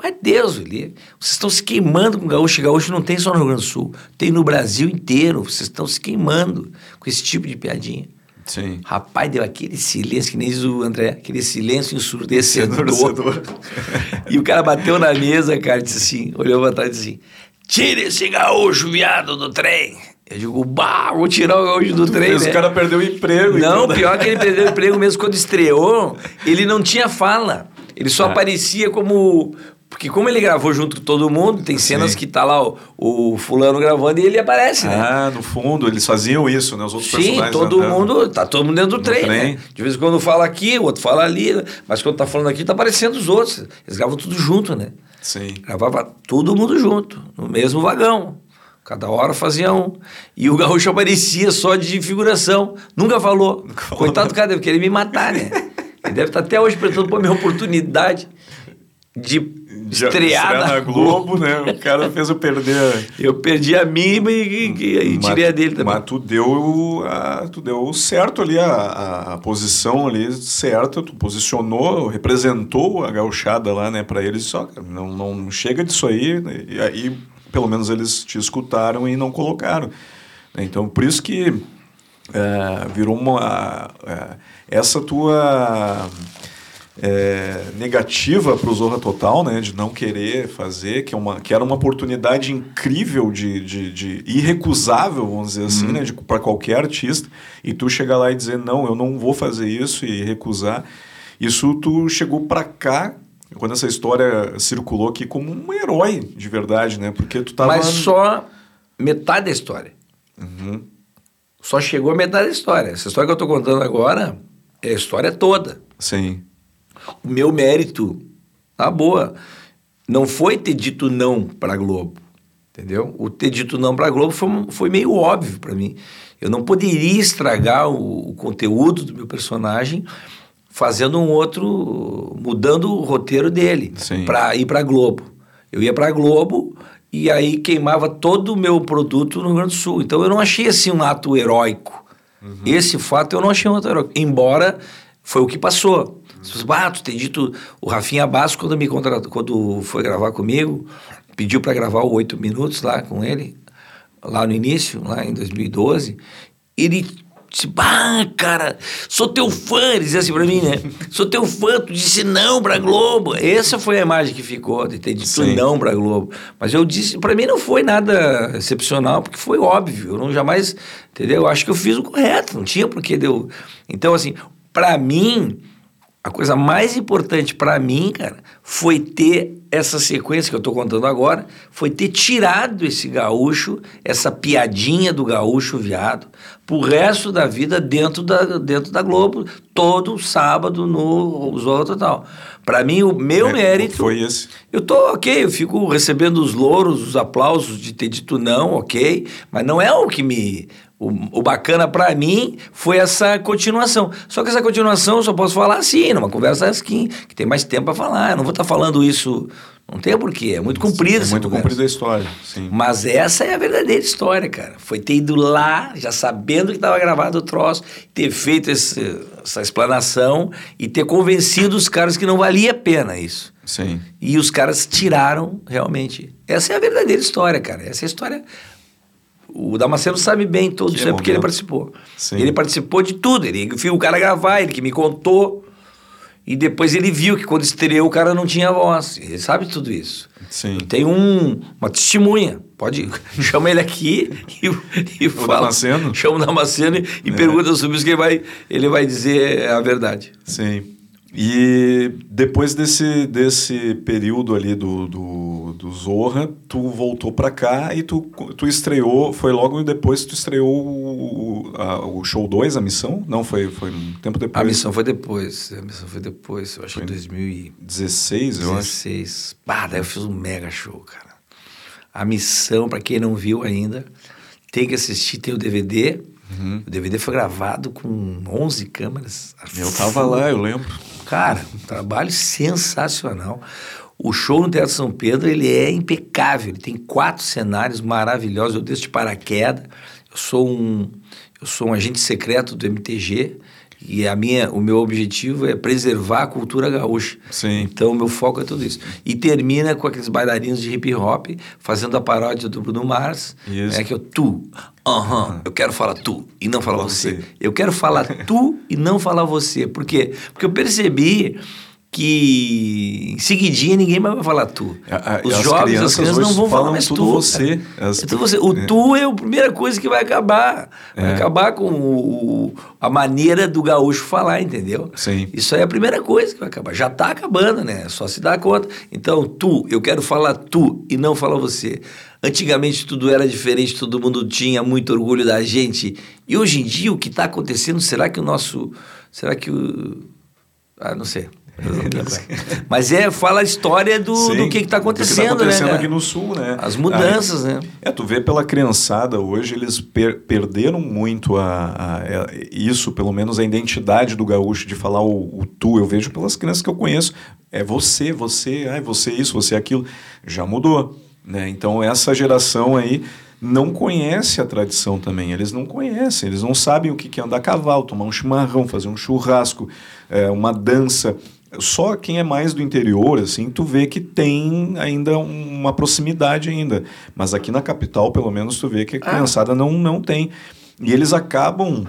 Mas Deus, ele, vocês estão se queimando com gaúcho. Gaúcho não tem só no Rio Grande do Sul, tem no Brasil inteiro. Vocês estão se queimando com esse tipo de piadinha. Sim. Rapaz, deu aquele silêncio, que nem diz o André, aquele silêncio ensurdecedor. e o cara bateu na mesa, cara, disse assim, olhou pra trás e disse assim, tira esse gaúcho, viado, do trem. Eu digo, bah, vou tirar o gaúcho do trem, Esse né? cara perdeu o emprego. Não, então, pior que ele perdeu o emprego mesmo quando estreou, ele não tinha fala. Ele só É. aparecia como. Porque como ele gravou junto com todo mundo, tem cenas Sim. que tá lá o, o fulano gravando e ele aparece, né? Ah, no fundo, eles faziam isso, né? Os outros Sim, personagens. todo andando. mundo, tá todo mundo dentro do trem, trem. né? De vez em quando fala aqui, o outro fala ali, né? mas quando tá falando aqui, tá aparecendo os outros. Eles gravam tudo junto, né? Sim. Gravava todo mundo junto, no mesmo vagão. Cada hora fazia um. E o gaúcho aparecia só de figuração. Nunca falou. Coitado do cara, deve querer me matar, né? Ele deve estar até hoje pretendendo pôr minha oportunidade de De estrear na Globo. né? O cara fez eu perder. Eu perdi a minha e, e, e tirei a dele também. Mas tu deu, a, tu deu certo ali, a, a, a posição ali certa, tu posicionou, representou a gauchada lá, né, pra eles, só, cara, não, não chega disso aí, né, e aí pelo menos eles te escutaram e não colocaram. Então, por isso que é, virou uma... é, essa tua é, negativa para o Zorra Total, né, de não querer fazer, que, é uma, que era uma oportunidade incrível de, de, de irrecusável, vamos dizer assim, né, para qualquer artista, e tu chegar lá e dizer não, eu não vou fazer isso e recusar, isso tu chegou para cá quando essa história circulou aqui como um herói de verdade, né, porque tu tava Mas só metade da história. Uhum. Só chegou a metade da história. Essa história que eu estou contando agora é a história toda. sim, O meu mérito, na boa, não foi ter dito não para a Globo. Entendeu? O ter dito não para a Globo foi, foi meio óbvio para mim. Eu não poderia estragar o, o conteúdo do meu personagem fazendo um outro, mudando o roteiro dele para ir para a Globo. Eu ia para a Globo e aí queimava todo o meu produto no Rio Grande do Sul. Então eu não achei assim um ato heróico. Esse fato eu não achei um ato heróico. Embora foi o que passou. Ah, tu tem dito. O Rafinha Basco, quando me contratou, quando foi gravar comigo, pediu para gravar o oito minutos lá com ele, lá no início, lá em 2012. Ele disse, bah, cara, sou teu fã, ele dizia assim pra mim, né? Sou teu fã, tu disse não pra Globo. Essa foi a imagem que ficou, de ter dito Sim. não pra Globo. Mas eu disse, pra mim não foi nada excepcional, porque foi óbvio. Eu não jamais, entendeu? Eu acho que eu fiz o correto, não tinha por que deu. Então, assim, pra mim, a coisa mais importante pra mim, cara, foi ter essa sequência que eu tô contando agora, foi ter tirado esse gaúcho, essa piadinha do gaúcho viado, pro resto da vida dentro da, dentro da Globo, todo sábado no Zorro Total. Pra mim, o meu É, mérito... foi esse. Eu tô ok, eu fico recebendo os louros, os aplausos de ter dito não, ok, mas não é o que me. O, o bacana pra mim foi essa continuação. Só que essa continuação eu só posso falar assim, numa conversa assim, que tem mais tempo pra falar. Eu não vou estar falando isso. Não tem porquê, é muito comprido É muito comprida a história, sim. Mas essa é a verdadeira história, cara. Foi ter ido lá, já sabendo que estava gravado o troço, ter feito esse- essa explanação e ter convencido os caras que não valia a pena isso. Sim. E os caras tiraram realmente. Essa é a verdadeira história, cara. Essa é a história. O Damasceno sabe bem tudo Que isso é porque ele participou. Sim. Ele participou de tudo. Ele viu o cara gravar, ele que me contou. E depois ele viu que quando estreou o cara não tinha voz. Ele sabe tudo isso. Sim. Tem um, uma testemunha. Pode chama ele aqui e, e fala. Damasceno? Chama o Damasceno e, e É. pergunta sobre isso que ele vai, ele vai dizer a verdade. Sim. E depois desse, desse período ali do, do, do Zorra, tu voltou pra cá e tu, tu estreou, foi logo depois que tu estreou o, a- o show 2, a missão? Não, foi, foi um tempo depois. A missão foi depois. A missão foi depois. Eu acho que em 2016. 16, eu acho. Bah, daí eu fiz um mega show, cara. A missão, pra quem não viu ainda, tem que assistir. Tem o DVD. O DVD foi gravado com 11 câmeras. Eu tava lá, eu lembro. Cara, um trabalho sensacional. O show no Teatro São Pedro, ele é impecável. Ele tem quatro cenários maravilhosos. Eu desço de paraquedas. Eu sou um, eu sou um agente secreto do MTG. E a minha, o meu objetivo é preservar a cultura gaúcha. Sim. Então, o meu foco é tudo isso. E termina com aqueles bailarinos de hip hop fazendo a paródia do Bruno Mars. Isso. É que eu, tu, aham, eu quero falar tu e não falar Falar você. você. Eu quero falar tu e não falar você. Por quê? Porque eu percebi que em seguidinha ninguém mais vai falar tu. A- a- Os jovens, as crianças não vão falar mais tu. você. As- É tudo você. O tu é a primeira coisa que vai acabar. Vai É. acabar com o- o- a maneira do gaúcho falar, entendeu? Sim. Isso aí é a primeira coisa que vai acabar. Já está acabando, né? É Só se dá conta. Então, tu, eu quero falar tu e não falar você. Antigamente tudo era diferente, todo mundo tinha muito orgulho da gente. E hoje em dia o que está acontecendo, será que o nosso. Será que o. Ah, não sei. Mas é, fala a história do, Sim, do que está acontecendo, do que tá acontecendo né? aqui no sul, né? As mudanças, Aí- né? É, tu vê pela criançada hoje, eles per- perderam muito a, a- é, isso, pelo menos a identidade do gaúcho de falar o, o tu. Eu vejo pelas crianças que eu conheço. É você, você, ai, você isso, você aquilo. Já mudou, né? Então essa geração aí não conhece a tradição também. Eles não conhecem, eles não sabem o que que é andar a cavalo, tomar um chimarrão, fazer um churrasco, é, uma dança. Só quem é mais do interior, assim, tu vê que tem ainda uma proximidade ainda. Mas aqui na capital, pelo menos, tu vê que a Ah. criançada não, não tem. E eles acabam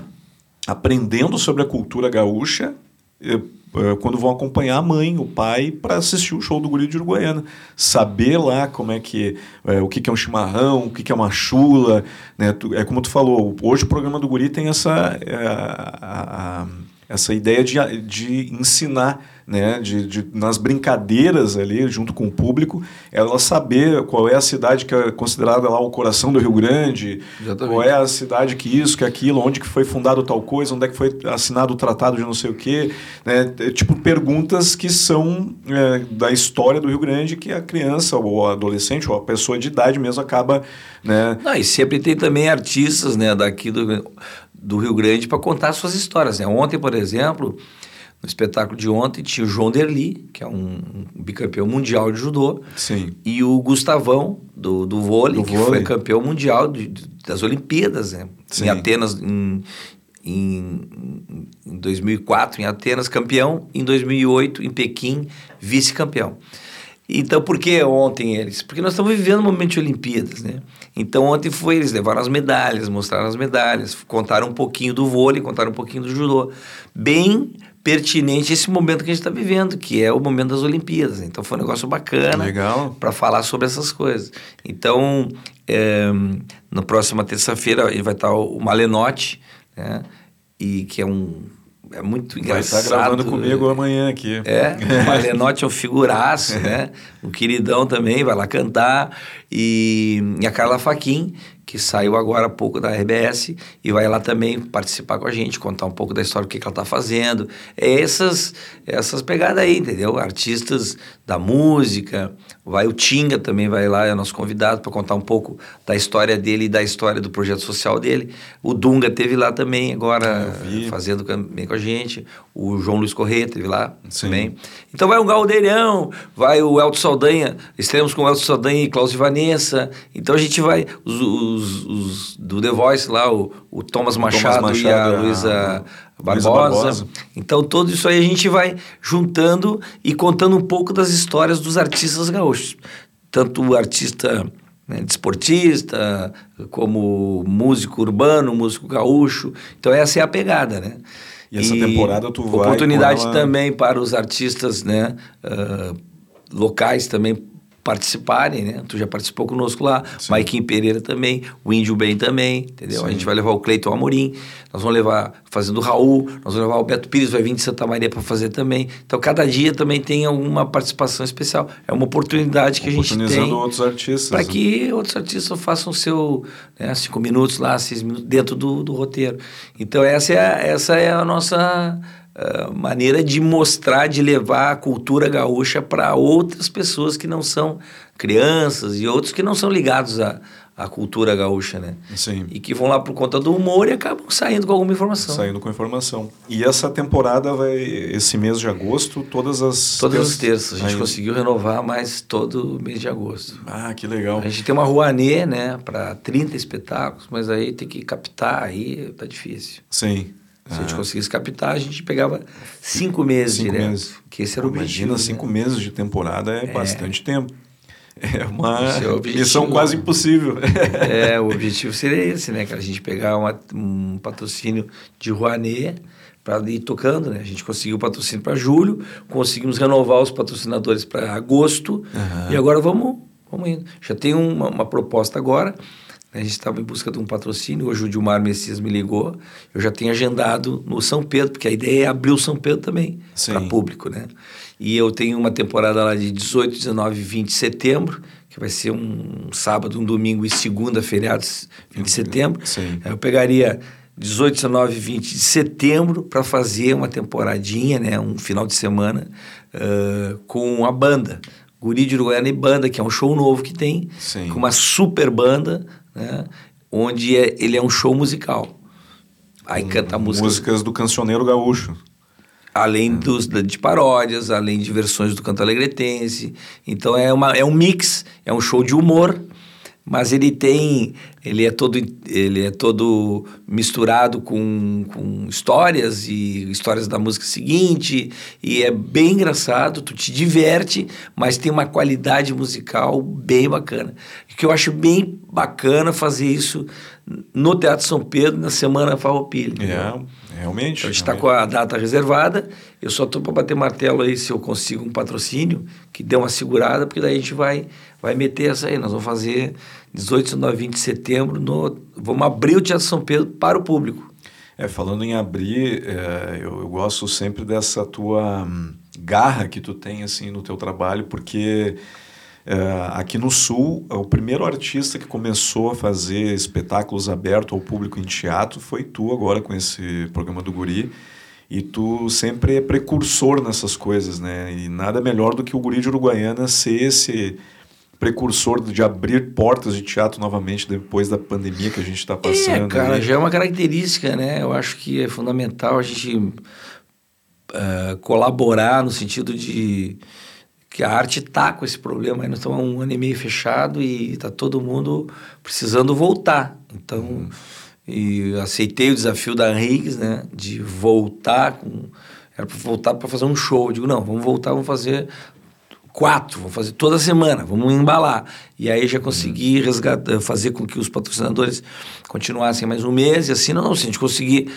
aprendendo sobre a cultura gaúcha eh, eh, quando vão acompanhar a mãe, o pai, para assistir o show do Guri de Uruguaiana. Saber lá como é que eh, o que, que é um chimarrão, o que, que é uma chula. Né? Tu- é como tu falou, hoje o programa do Guri tem essa, a- a- essa ideia de, de ensinar. Né, de, de- nas brincadeiras ali, junto com o público, ela saber qual é a cidade que é considerada lá o coração do Rio Grande, Exatamente. qual é a cidade que isso, que aquilo, onde que foi fundado tal coisa, onde é que foi assinado o tratado de não sei o quê. Né? É, tipo, perguntas que são é, da história do Rio Grande que a criança, ou o adolescente, ou a pessoa de idade mesmo acaba... Né? Não, e sempre tem também artistas né, daqui do, do Rio Grande para contar suas histórias. Né? Ontem, por exemplo, no espetáculo de ontem, tinha o João Derli, que é um, um bicampeão mundial de judô, Sim. e o Gustavão, do, do vôlei, Do que vôlei. foi campeão mundial de- de- das Olimpíadas, né? Sim. em Atenas, em, em, em 2004, em Atenas, campeão, em 2008, em Pequim, vice-campeão. Então, por que ontem eles? Porque nós estamos vivendo um momento de Olimpíadas, né? Então, ontem foi, eles levaram as medalhas, mostraram as medalhas, contaram um pouquinho do vôlei, contaram um pouquinho do judô. Bem pertinente esse momento que a gente está vivendo, que é o momento das Olimpíadas. Então, foi um negócio bacana para falar sobre essas coisas. Então, é, na próxima terça-feira ele vai estar o Malenotti, né? E que é um é muito Vai engraçado. estar gravando comigo amanhã aqui. É, o Malenotti é um figuraço, né? Um queridão também, vai lá cantar. E, e a Carla Faquin, que saiu agora há pouco da RBS, e vai lá também participar com a gente, contar um pouco da história, do que, que ela está fazendo. É essas, essas pegadas aí, entendeu? Artistas da música. Vai o Tinga também, vai lá, é nosso convidado, para contar um pouco da história dele e da história do projeto social dele. O Dunga teve lá também, agora fazendo também com a gente. O João Luiz Corrêa teve lá Sim. também. Então vai o Galdeirão, vai o Elton Saldanha, estaremos com o Elton Saldanha e e Vanessa. Então a gente vai, os, os- os do The Voice lá, o, o Thomas Machado, e Machado, a a Luísa Barbosa. Barbosa. Então tudo isso aí a gente vai juntando e contando um pouco das histórias dos artistas gaúchos. Tanto o artista né, desportista, como músico urbano, músico gaúcho. Então essa é a pegada, né? E essa temporada tu vai Oportunidade ela- também para os artistas né, ah, locais também participarem, né? Tu já participou conosco lá, Sim. Maiquinho Pereira também, o Índio Bem também, entendeu? A Sim. gente vai levar o Cleiton Amorim, nós vamos levar fazendo o Raul, nós vamos levar o Beto Pires, vai vir de Santa Maria para fazer também. Então, cada dia também tem alguma participação especial. É uma oportunidade que a gente Oportunizando tem outros artistas. para que outros artistas façam o seu né, cinco minutos lá, seis minutos dentro do, do roteiro. Então essa é a, essa é a nossa ah, maneira de mostrar, de levar a cultura gaúcha para outras pessoas que não são crianças e outros que não são ligados à, à cultura gaúcha, né? Sim. E que vão lá por conta do humor e acabam saindo com alguma informação. Saindo com informação. E essa temporada vai, esse mês de agosto, todas as. Todas as terças. A gente Ainda. conseguiu renovar mais todo mês de agosto. Ah, que legal. A gente tem uma Rouanet, né, para 30 espetáculos, mas aí tem que captar, aí tá difícil. Sim. Se a gente conseguisse captar, a gente pegava cinco meses Cinco direto. meses. Que esse era o Imagina, objetivo. cinco né? meses de temporada é, bastante tempo. É uma é objetivo. missão quase impossível. É, o objetivo seria esse, né, cara? A gente pegar uma- um patrocínio de Rouanet para ir tocando, né? A gente conseguiu o patrocínio para julho, conseguimos renovar os patrocinadores para agosto Aham. e agora vamos, vamos indo. Já tem uma, uma proposta agora. A gente estava em busca de um patrocínio. Hoje o Dilmar Messias me ligou. Eu já tenho agendado no São Pedro, porque a ideia é abrir o São Pedro também para público, né? E eu tenho uma temporada lá de 18, 19 e 20 de setembro, que vai ser um sábado, um domingo e segunda, feriados 20 de setembro. Sim. Eu pegaria 18, 19 e 20 de setembro para fazer uma temporadinha, né, um final de semana ah, com a banda. Guri de Uruguaiana e Banda, que é um show novo que tem, Sim. com uma super banda, né, onde é- ele é um show musical. Aí canta música Músicas do cancioneiro gaúcho. além dos, da- de paródias, além de versões do canto alegretense. Então é, uma, é um mix, é um show de humor, mas ele tem, ele é todo, ele é todo misturado com, com histórias e histórias da música seguinte e é bem engraçado, tu te diverte, mas tem uma qualidade musical bem bacana. Que eu acho bem bacana fazer isso no Teatro São Pedro na semana Farroupilha. É, realmente. A gente está com a data reservada. Eu só estou para bater martelo aí se eu consigo um patrocínio que dê uma segurada, porque daí a gente vai, vai meter essa aí. Nós vamos fazer 18, 19, 20 de setembro. No, vamos abrir o Teatro São Pedro para o público. É, falando em abrir, é, eu, eu gosto sempre dessa tua hum, garra que tu tem assim no teu trabalho, porque é, aqui no Sul, o primeiro artista que começou a fazer espetáculos abertos ao público em teatro foi tu agora com esse programa do Guri. E tu sempre é precursor nessas coisas, né? E nada melhor do que o Guri de Uruguaiana ser esse precursor de abrir portas de teatro novamente depois da pandemia que a gente está passando. É, cara, aí. já é uma característica, né? Eu acho que é fundamental a gente eh, colaborar no sentido de que a arte tá com esse problema. Aí nós estamos há um ano e meio fechado e tá todo mundo precisando voltar. Então, e eu aceitei o desafio da Henriques, né? De voltar com... Era para voltar para fazer um show. Eu digo, não, vamos voltar, vamos fazer quatro, vamos fazer toda semana, vamos embalar. E aí já consegui resgatar, fazer com que os patrocinadores continuassem mais um mês, e assim, não, se a gente conseguir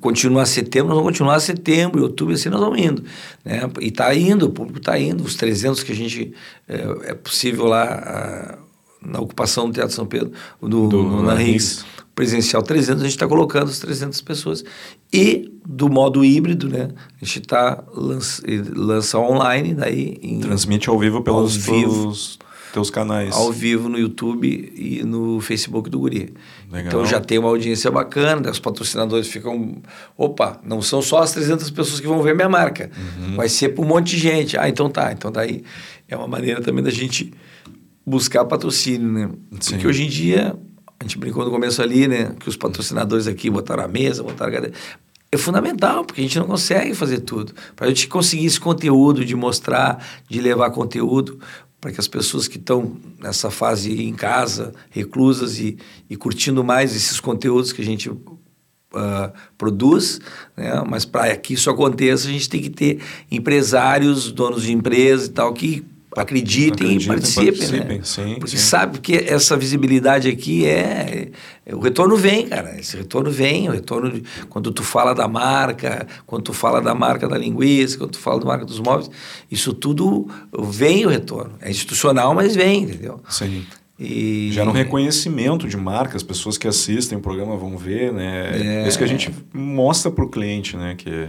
continuar setembro, nós vamos continuar setembro, outubro, e assim nós vamos indo. Né? E está indo, o público está indo, os 300 que a gente, é, é possível lá, a, na ocupação do Teatro São Pedro, do, Do- no, na na Riggs. Riggs, presencial 300, a gente está colocando as 300 pessoas. E do modo híbrido, né? A gente está lança, lança online, daí em, Transmite ao vivo pelos, Ao vivo. teus canais. ao vivo no YouTube e no Facebook do Guri. Legal. Então já tem uma audiência bacana, os patrocinadores ficam, opa, não são só as 300 pessoas que vão ver minha marca, Uhum. vai ser para um monte de gente. Ah, então tá, então daí é uma maneira também da gente buscar patrocínio, né? Sim. Porque hoje em dia, a gente brincou no começo ali, né, que os patrocinadores aqui botaram a mesa, botaram a. É fundamental, porque a gente não consegue fazer tudo. Para a gente conseguir esse conteúdo, de mostrar, de levar conteúdo, para que as pessoas que estão nessa fase em casa, reclusas e, e curtindo mais esses conteúdos que a gente ah, produz, né? mas para que isso aconteça, a gente tem que ter empresários, donos de empresas e tal, que acreditem, Acreditem, e participem. participem, né? sim, Porque sim. sabe que essa visibilidade aqui é, é- O retorno vem, cara. Esse retorno vem. O retorno. de- quando tu fala da marca, quando tu fala da marca da linguiça, quando tu fala da marca dos móveis, isso tudo vem o retorno. É institucional, mas vem, entendeu? Sim. E... Gera um reconhecimento de marca, as pessoas que assistem o programa vão ver, né? É É. isso que a gente mostra para o cliente, né? Que,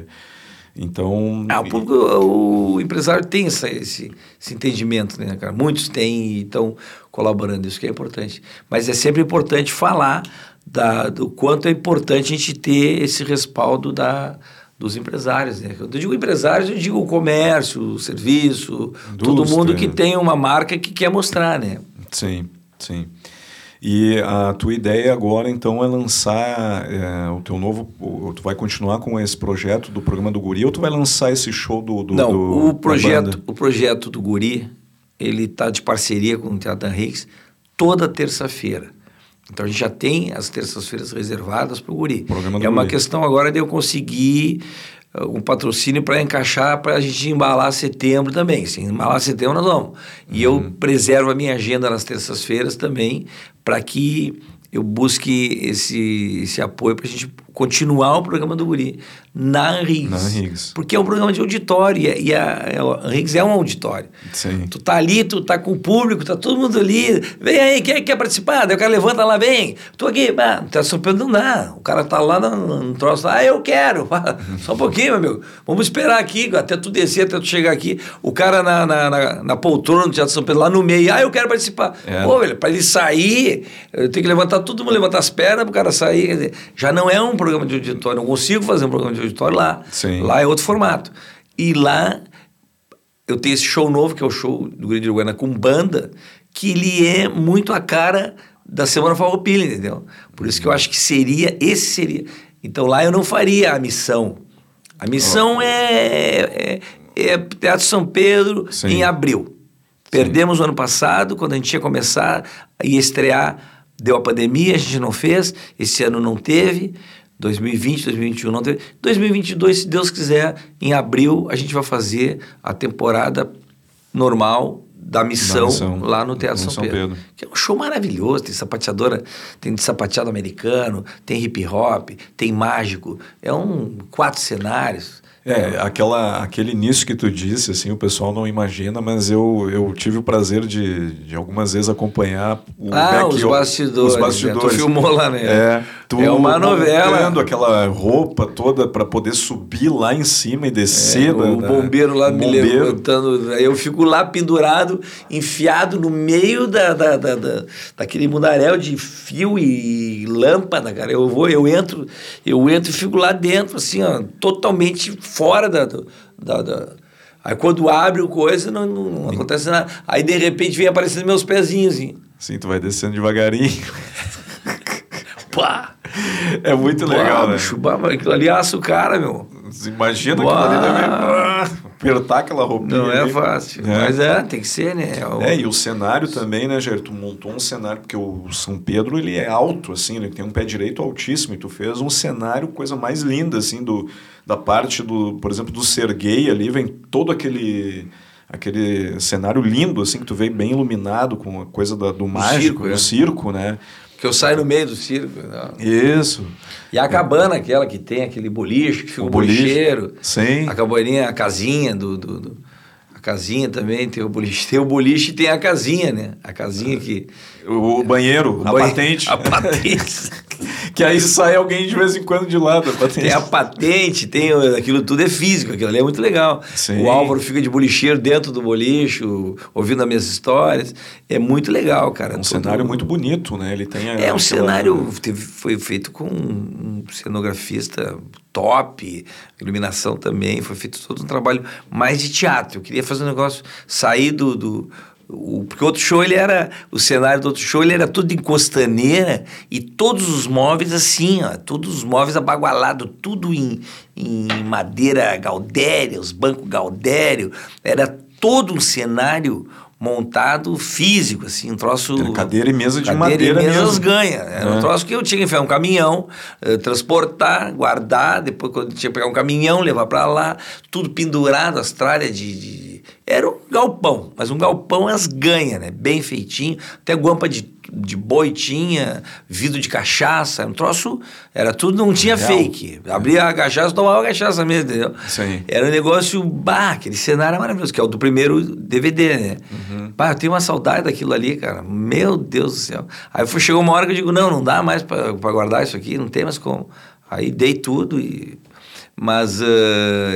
então... Ah, o, público, o empresário tem essa, esse, esse entendimento, né, cara? Muitos têm e estão colaborando, isso que é importante. Mas é sempre importante falar da, do quanto é importante a gente ter esse respaldo da, dos empresários, né? Quando eu digo empresários, eu digo comércio, o serviço, todo Indústria. mundo que tem uma marca que quer mostrar, né? Sim, sim. E a tua ideia agora, então, é lançar é, o teu novo... o- Tu vai continuar com esse projeto do programa do Guri ou tu vai lançar esse show do... do Não, do- o projeto, o projeto do Guri, ele está de parceria com o Teatro Henriques toda terça-feira. Então a gente já tem as terças-feiras reservadas para o guri. É uma guri. questão agora de eu conseguir um patrocínio para encaixar para a gente embalar setembro também. Se embalar setembro, nós vamos. E Uhum. eu preservo a minha agenda nas terças-feiras também para que eu busque esse, esse apoio para a gente continuar o programa do Guri na Riggs. Na Riggs. Porque é um programa de auditório e, a- e a, a Riggs é um auditório. Sim. Tu tá ali, tu tá com o público, tá todo mundo ali. Vem aí, quem quer participar? Daí o cara levanta lá, vem. Tô aqui, ah, tá surpreendendo, não dá. O cara tá lá no, no troço, ah, eu quero. Só um pouquinho, meu amigo. Vamos esperar aqui, até tu descer, até tu chegar aqui. O cara na, na, na, na poltrona do Teatro São Pedro, lá no meio, ah, eu quero participar. É. Pô, velho, pra ele sair, eu tenho que levantar, todo mundo levantar as pernas pro cara sair. Quer dizer, já não é um programa de auditório, não consigo fazer um programa de auditório lá. Sim. Lá é outro formato. E lá eu tenho esse show novo, que é o show do Grande Uruguaiana com banda, que ele é muito a cara da Semana Farroupilha, entendeu? Por isso que eu acho que seria, esse seria. Então lá eu não faria a missão. A missão é, é, é Teatro São Pedro Sim. em abril. Perdemos o ano passado, quando a gente ia começar, ia estrear, deu a pandemia, a gente não fez, esse ano não teve, 2020, 2021 não teve. 2022, se Deus quiser, em abril a gente vai fazer a temporada normal da missão, missão, lá no Teatro no São, São Pedro. Pedro. Que é um show maravilhoso, tem sapateadora, tem de sapateado americano, tem hip hop, tem mágico, é um quatro cenários. É, aquela, aquele início que tu disse, assim, o pessoal não imagina, mas eu, eu tive o prazer de, de algumas vezes acompanhar o Ah, back- os bastidores, Os bastidores. né? Tu filmou lá, né? É, tu É uma novela. aquela roupa toda para poder subir lá em cima e descer. É, o bombeiro lá o me bombeiro. levantando. Eu fico lá pendurado, enfiado no meio da, da, da, da- daquele mundaréu de fio e lâmpada, cara. Eu vou, eu entro, eu entro e fico lá dentro, assim, ó, totalmente fora da. da, da- Aí quando abre o coisa, não, não, não acontece nada. Aí de repente vem aparecendo meus pezinhos, assim. Sim, tu vai descendo devagarinho. Pá! É muito legal, né? bicho, bah, mas aquilo ali assa o cara, meu. Imagina aquilo Uau. ali ah, apertar aquela roupinha. Não é ali. fácil. É. Mas é, tem que ser, né? O- É, e o cenário também, né, Jair? Tu montou um cenário, porque o São Pedro, ele é alto, assim, ele tem um pé direito altíssimo, e tu fez um cenário, coisa mais linda, assim, do, da parte do, por exemplo, do Serguei ali, vem todo aquele aquele cenário lindo, assim, que tu veio bem iluminado com a coisa da- do mágico, circo, do é. circo, né? Que eu saio no meio do circo. né? Isso. E a cabana, aquela que tem aquele boliche, que fica o, O boliche. bolicheiro. Sim. A cabaninha, a casinha do, do- do- A casinha também, tem o boliche. Tem o boliche e tem a casinha, né? A casinha que... O, o banheiro, o a patente. A patente. que aí sai alguém de vez em quando de lado. A tem a patente, tem... Aquilo tudo é físico, aquilo ali é muito legal. Sim. O Álvaro fica de bolicheiro dentro do boliche, o- ouvindo as minhas histórias. É muito legal, cara. É um Todo- cenário muito bonito, né? Ele tem a- É um cenário teve, foi feito com um cenografista top, iluminação também, foi feito todo um trabalho mais de teatro. Eu queria fazer um negócio sair do, do o, porque o outro show ele era o cenário do outro show ele era tudo em costaneira e todos os móveis assim, ó, todos os móveis abagualados, tudo em, em madeira gaudéria, os bancos gaudério, era todo um cenário montado físico assim, um troço Era cadeira e mesa de Cadeira madeira e mesas mesmo. ganha. Era um É. troço que eu tinha que enfiar um caminhão, eh, transportar, guardar, depois quando tinha que pegar um caminhão, levar para lá, tudo pendurado, as tralhas de, de- Era um galpão, mas um galpão as ganha, né? Bem feitinho, até guampa de, de boi tinha, vidro de cachaça, um troço, era tudo, não tinha Real. fake. Abria a cachaça, tomava a cachaça mesmo, entendeu? Sim. Era um negócio, bah, aquele cenário maravilhoso, que é o do primeiro DVD, né? Uhum. Bah, eu tenho uma saudade daquilo ali, cara. Meu Deus do céu. Aí foi, chegou uma hora que eu digo, não, não dá mais pra guardar isso aqui, não tem mais como. Aí dei tudo e... Mas ah,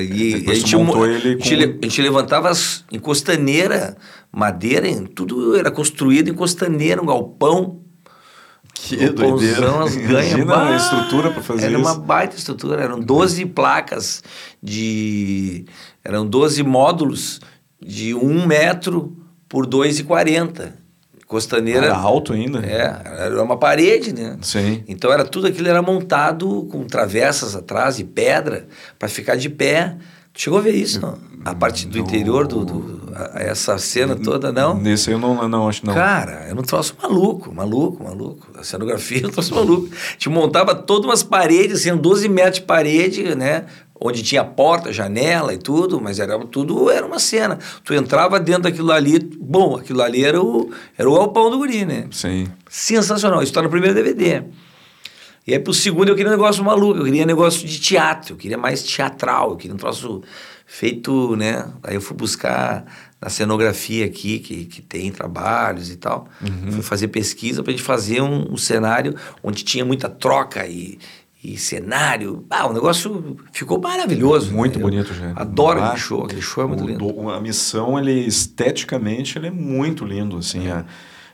e, a, gente, montou ele a gente com- a gente levantava as, em costaneira, madeira, em- tudo era construído em costaneira, um galpão. Que doideira. as ganha, Imagina bah, a estrutura para fazer Era isso. uma baita estrutura, eram 12 placas de. Eram 12 módulos de 1 metro por 2,40. Costaneira. Era alto ainda. É, era uma parede, né? Sim. Então era tudo aquilo era montado com travessas atrás e pedra para ficar de pé. Chegou a ver isso, não? A parte do interior, do, do- a- essa cena toda, não? Nesse eu não, não acho não. Cara, era um troço maluco, maluco, maluco. A cenografia era um troço maluco. A gente montava todas umas paredes, assim, 12 metros de parede, né? Onde tinha porta, janela e tudo, mas era tudo era uma cena. Tu entrava dentro daquilo ali, bom, aquilo ali era o, era o alpão do guri, né? Sim. Sensacional. Isso tá no primeiro DVD. E aí pro segundo eu queria um negócio maluco, eu queria um negócio de teatro, eu queria mais teatral, eu queria um troço feito, né? Aí eu fui buscar na cenografia aqui, que, que tem trabalhos e tal. Fui fazer pesquisa pra gente fazer um, um cenário onde tinha muita troca e, e cenário. Ah, o negócio ficou maravilhoso. Muito né? bonito, gente. Adoro Ah, aquele show, aquele show é muito o lindo. do- a missão, ele esteticamente, ele é muito lindo, assim. É. a-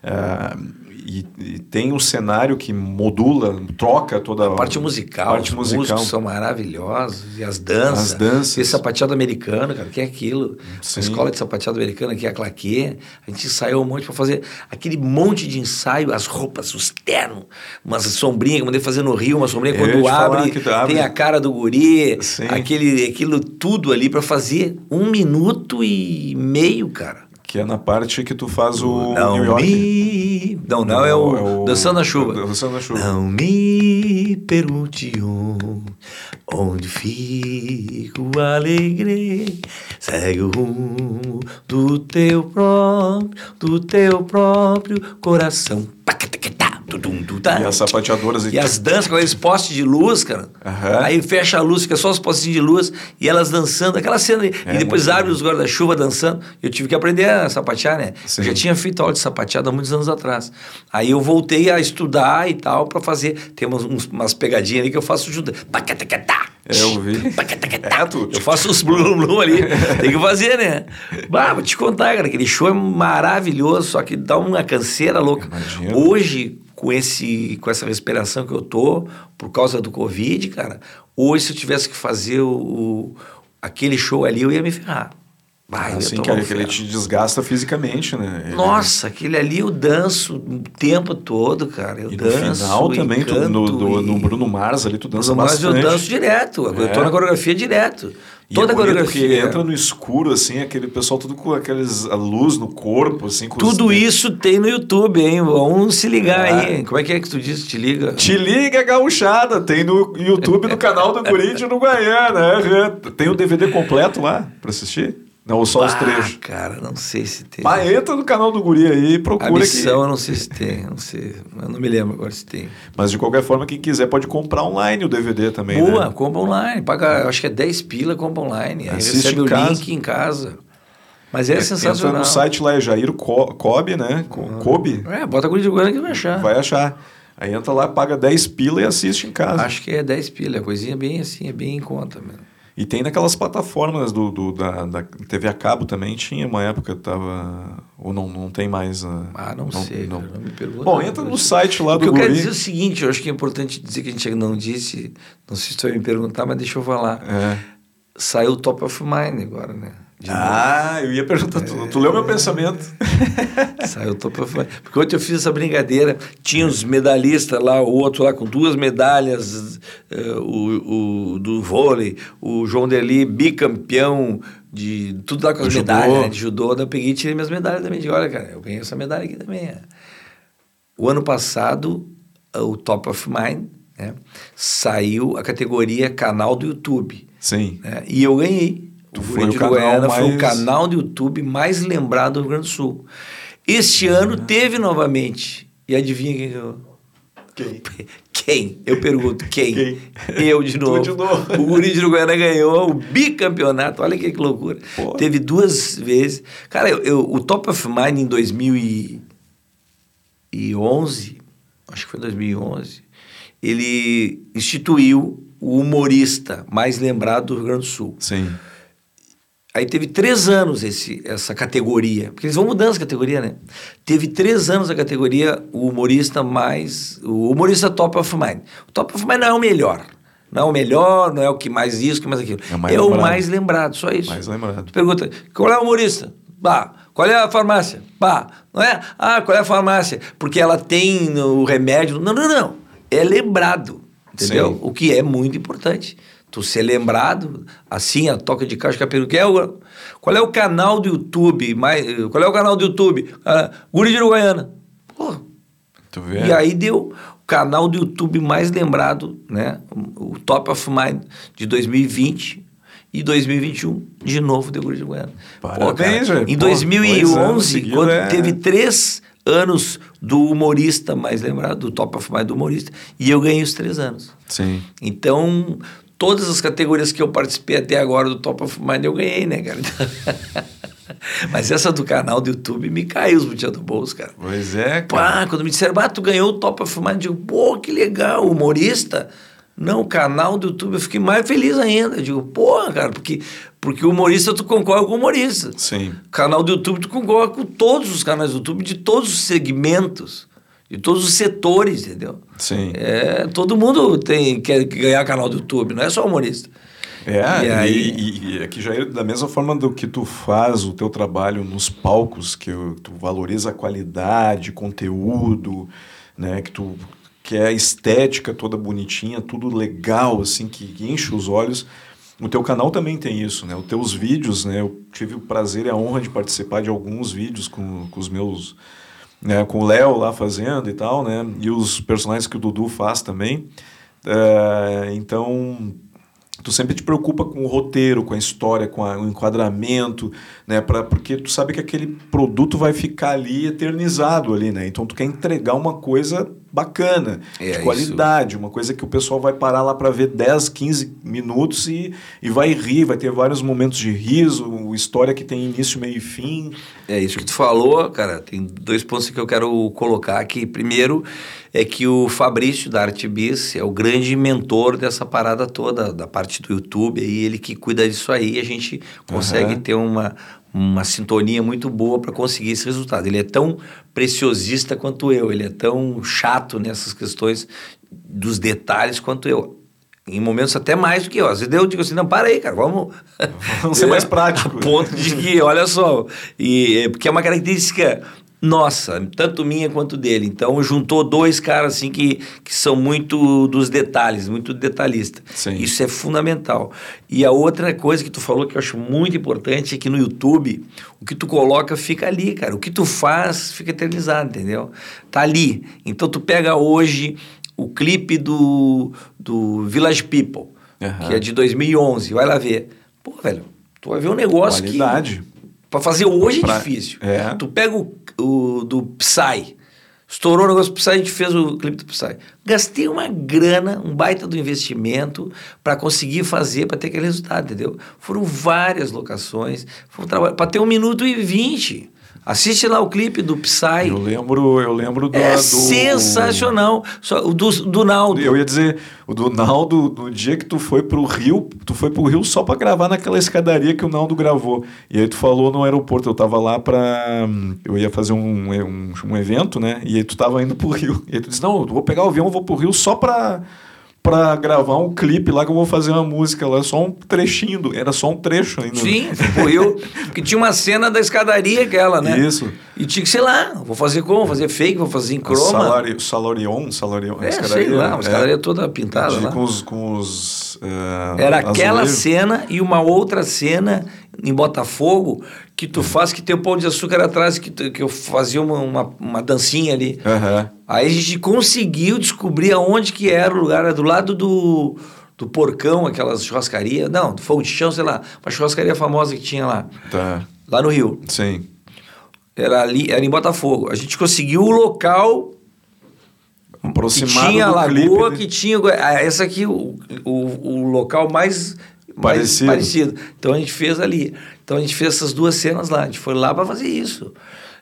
a- e, e tem um cenário que modula, troca toda A parte musical, parte os musical. músicos são maravilhosos, e as danças. As danças. Esse sapateado americano, cara, que é aquilo? Sim. A escola de sapateado americano aqui, a Claquet, a gente ensaiou um monte para fazer aquele monte de ensaio, as roupas, os ternos, umas sombrinhas que eu mandei fazer no Rio, uma sombrinha ia quando abre, que abre. tem a cara do guri, Sim. aquele, aquilo tudo ali para fazer um minuto e meio, cara. Que é na parte que tu faz o não New York. me... Não, não, é o, Dançando na Chuva. Dançando na chuva. Não me pergunte onde, onde fico alegre, segue o rumo do teu próprio, do teu próprio coração. Pacatequetá, tudum, tudá. E as sapateadoras... E as danças com aqueles postes de luz, cara. Aham. Aí fecha a luz, fica só os postinhos de luz e elas dançando, aquela cena. ali. É, e depois abre os guarda-chuva dançando. Eu tive que aprender a sapatear, né? Sim. Eu já tinha feito aula de sapateado há muitos anos atrás. Aí eu voltei a estudar e tal para fazer. Tem umas, umas pegadinhas ali que eu faço junto. É, eu vi. É, tu- Eu faço os blum blum ali. Tem que fazer, né? Bah, vou te contar, cara. Aquele show é maravilhoso, só que dá uma canseira louca. Imagino. Hoje, com, esse, com essa respiração que eu tô, por causa do Covid, cara, hoje se eu tivesse que fazer o, o- aquele show ali, eu ia me ferrar. Eu ia Assim, que, ele- que ele ferro. te desgasta fisicamente, né? Ele- Nossa, aquele ali eu danço o tempo todo, cara. Eu E no danço. final e também, tu, no, do- e- no Bruno Mars ali, tu dança Bruno Mars bastante. eu danço direto. Eu É. tô na coreografia direto. E Toda é a coreografia. porque entra no escuro, assim, aquele pessoal tudo com aqueles a luz no corpo, assim. Com os- Tudo isso tem no YouTube, hein? Vamos se ligar Ah. aí. Como é que é que tu disse? Te liga? Te liga, gauchada! Tem no YouTube, no canal do Guri de Uruguaiana. aham. Tem o DVD completo lá pra assistir? Não, ou só os Ah, trechos? cara, não sei se tem. Mas entra no canal do Guri aí e A procura missão, eu que... não sei se tem, não sei. Eu não me lembro agora se tem. Mas de qualquer forma, quem quiser pode comprar online o DVD também, Boa, né? compra online. Paga, acho que é 10 pila, compra online. Aí Assiste recebe o casa. link em casa. Mas é, Entra sensacional. no site lá, é Jair Co- Cobe, né? Co- Kobe, É, bota Guri de Goiânia que vai achar. vai achar. Aí entra lá, paga 10 pila e assiste em casa. Acho que é 10 pila, é coisinha bem assim, é bem em conta mesmo. E tem naquelas plataformas do, do- da, da TV a cabo também, tinha uma época, tava... Ou não, não tem mais... ah, Ah, não, sei, não. cara, não me pergunta. Bom, entra no site lá O do que eu quero dizer é o seguinte, eu acho que é importante dizer que a gente não disse, não sei se tu vai me perguntar, mas deixa eu falar. É. Saiu o Top of Mind agora, né? De Ah, eu ia perguntar, tu, tu leu meu pensamento? Saiu o Top of Mind. Porque ontem eu fiz essa brincadeira, tinha os medalhistas lá, o outro lá com duas medalhas, eh, o, o do vôlei, o João Derli, bicampeão de tudo lá com as Do medalhas, judô. né, de judô, eu peguei e tirei minhas medalhas também. Digo, olha, cara, eu ganhei essa medalha aqui também. é. O ano passado, o Top of Mind, né, saiu a categoria canal do YouTube. Sim. né, E eu ganhei. Tu o foi Guri o de canal Uruguaiana foi o mais- canal do YouTube mais lembrado do Rio Grande do Sul. Este ano teve novamente. E adivinha quem? Quem? Quem? Eu pergunto, quem? Quem? Eu de novo. de novo. O Guri de Uruguaiana ganhou o bicampeonato. Olha que, que loucura. Pô. Teve duas vezes. Cara, eu, eu- o Top of Mind em 2011, acho que foi 2011, ele instituiu o humorista mais lembrado do Rio Grande do Sul. Sim. Aí teve três anos esse, essa categoria, porque eles vão mudando as categorias, né? Teve três anos a categoria o humorista mais. O humorista top of mind. O top of mind não é o melhor. Não é o melhor, não é o que mais isso, que mais aquilo. É o mais É o lembrado. mais lembrado, só isso. Mais lembrado. Pergunta, qual é o humorista? Bah, qual é a farmácia? Bah, não é? Ah, qual é a farmácia? Porque ela tem o remédio. Não, não, não. É lembrado, entendeu? Sim. O que é muito importante. Tu ser lembrado, assim, a toca de caixa caperu, que é o, qual é o canal do YouTube, mais, qual é o canal do YouTube? Ah, Guri de Uruguaiana. Pô, Tu vê? e aí deu o canal do YouTube mais lembrado, né? O Top of Mind de 2020 e 2021, de novo deu Guri de Goiânia. Parabéns. Em Pô, anos 2011, seguidos, quando é. teve três anos do humorista mais lembrado, do Top of Mind do humorista, e eu ganhei os três anos. Sim. Então, todas as categorias que eu participei até agora do Top of Mind eu ganhei, né, cara? Mas essa do canal do YouTube me caiu os botinhos do bolso, cara. Pois é, cara. Pá, quando me disseram, ah, tu ganhou o Top of Mind, eu digo, pô, que legal, humorista. Não, o canal do YouTube, eu fiquei mais feliz ainda. Eu digo, pô, cara, porque, porque o humorista tu concorre com o humorista. Sim. Canal do YouTube tu concorre com todos os canais do YouTube, de todos os segmentos, de todos os setores, entendeu? Sim. É, todo mundo tem, quer ganhar canal do YouTube, não é só humorista. É, E aí- e, e aqui já é da mesma forma do que tu faz o teu trabalho nos palcos, que tu valoriza a qualidade, conteúdo, né, que tu quer a estética toda bonitinha, tudo legal, assim, que, que enche os olhos. O teu canal também tem isso, né? Os teus vídeos, né? Eu tive o prazer e a honra de participar de alguns vídeos com, com os meus né, com o Léo lá fazendo e tal, né? E os personagens que o Dudu faz também. É, então, tu sempre te preocupa com o roteiro, com a história, com a- o enquadramento, né? Pra, porque tu sabe que aquele produto vai ficar ali eternizado ali, né? Então tu quer entregar uma coisa bacana, É, de qualidade, uma coisa que o pessoal vai parar lá para ver 10, 15 minutos e, e vai rir, vai ter vários momentos de riso, história que tem início, meio e fim. É isso que tu falou, cara. Tem dois pontos que eu quero colocar aqui. Primeiro é que o Fabrício da Artbiz é o grande mentor dessa parada toda, da parte do YouTube, aí ele que cuida disso aí, a gente consegue Aham. ter uma, uma sintonia muito boa para conseguir esse resultado. Ele é tão preciosista quanto eu, ele é tão chato nessas questões dos detalhes quanto eu. Em momentos até mais do que eu. Às vezes eu digo assim, não, para aí, cara, vamos... Vamos ser mais prático. A ponto de que, olha só, e, é, porque é uma característica nossa, tanto minha quanto dele. Então, juntou dois caras assim que, que são muito dos detalhes, muito detalhista. Sim. Isso é fundamental. E a outra coisa que tu falou que eu acho muito importante é que no YouTube, o que tu coloca fica ali, cara. O que tu faz fica eternizado, entendeu? Tá ali. Então, tu pega hoje o clipe do, do Village People, Aham. que é de 2011. Vai lá ver. Pô, velho, tu vai ver um negócio Qualidade. que... Pra fazer hoje Pra- é difícil. é. Tu pega o, o do Psy. Estourou o negócio do Psy, a gente fez o clipe do Psy. Gastei uma grana, um baita do investimento para conseguir fazer, para ter aquele resultado, entendeu? Foram várias locações, foi um trabalho para ter um minuto e vinte. Assiste lá o clipe do Psy. Eu lembro, eu lembro do, É do- sensacional. Só, o do, do Naldo. Eu ia dizer, o do Naldo, no dia que tu foi pro Rio, tu foi pro Rio só pra gravar naquela escadaria que o Naldo gravou. E aí tu falou no aeroporto, eu tava lá pra. Eu ia fazer um, um, um evento, né? E aí tu tava indo pro Rio. E aí tu disse, não, eu vou pegar o avião, eu vou pro Rio só pra. Pra gravar um clipe lá que eu vou fazer uma música lá, só um trechinho, do- era só um trecho ainda. Sim, tipo, eu. Porque tinha uma cena da escadaria aquela, né? Isso. E tinha que, sei lá, vou fazer como? Vou fazer fake, vou fazer em croma. Salari, Salarion, Salarion, É, sei lá, uma escadaria toda pintada de- lá. Com os. Com os eh, Era aquela cena e uma outra cena em Botafogo que tu faz que tem o pão de açúcar atrás, que, tu- que eu fazia uma, uma, uma dancinha ali. Aham. Aí a gente conseguiu descobrir aonde que era o lugar, era do lado do, do porcão, aquelas churrascaria, não, do fogo de chão, sei lá, uma churrascaria famosa que tinha lá, Tá. lá no Rio. Sim. Era ali, era em Botafogo. A gente conseguiu o local que Aproximado tinha a lagoa, clipe, que tinha. ah, Essa aqui, o, o, o local mais Parecido. mais parecido. Então a gente fez ali. Então a gente fez essas duas cenas lá. A gente foi lá para fazer isso.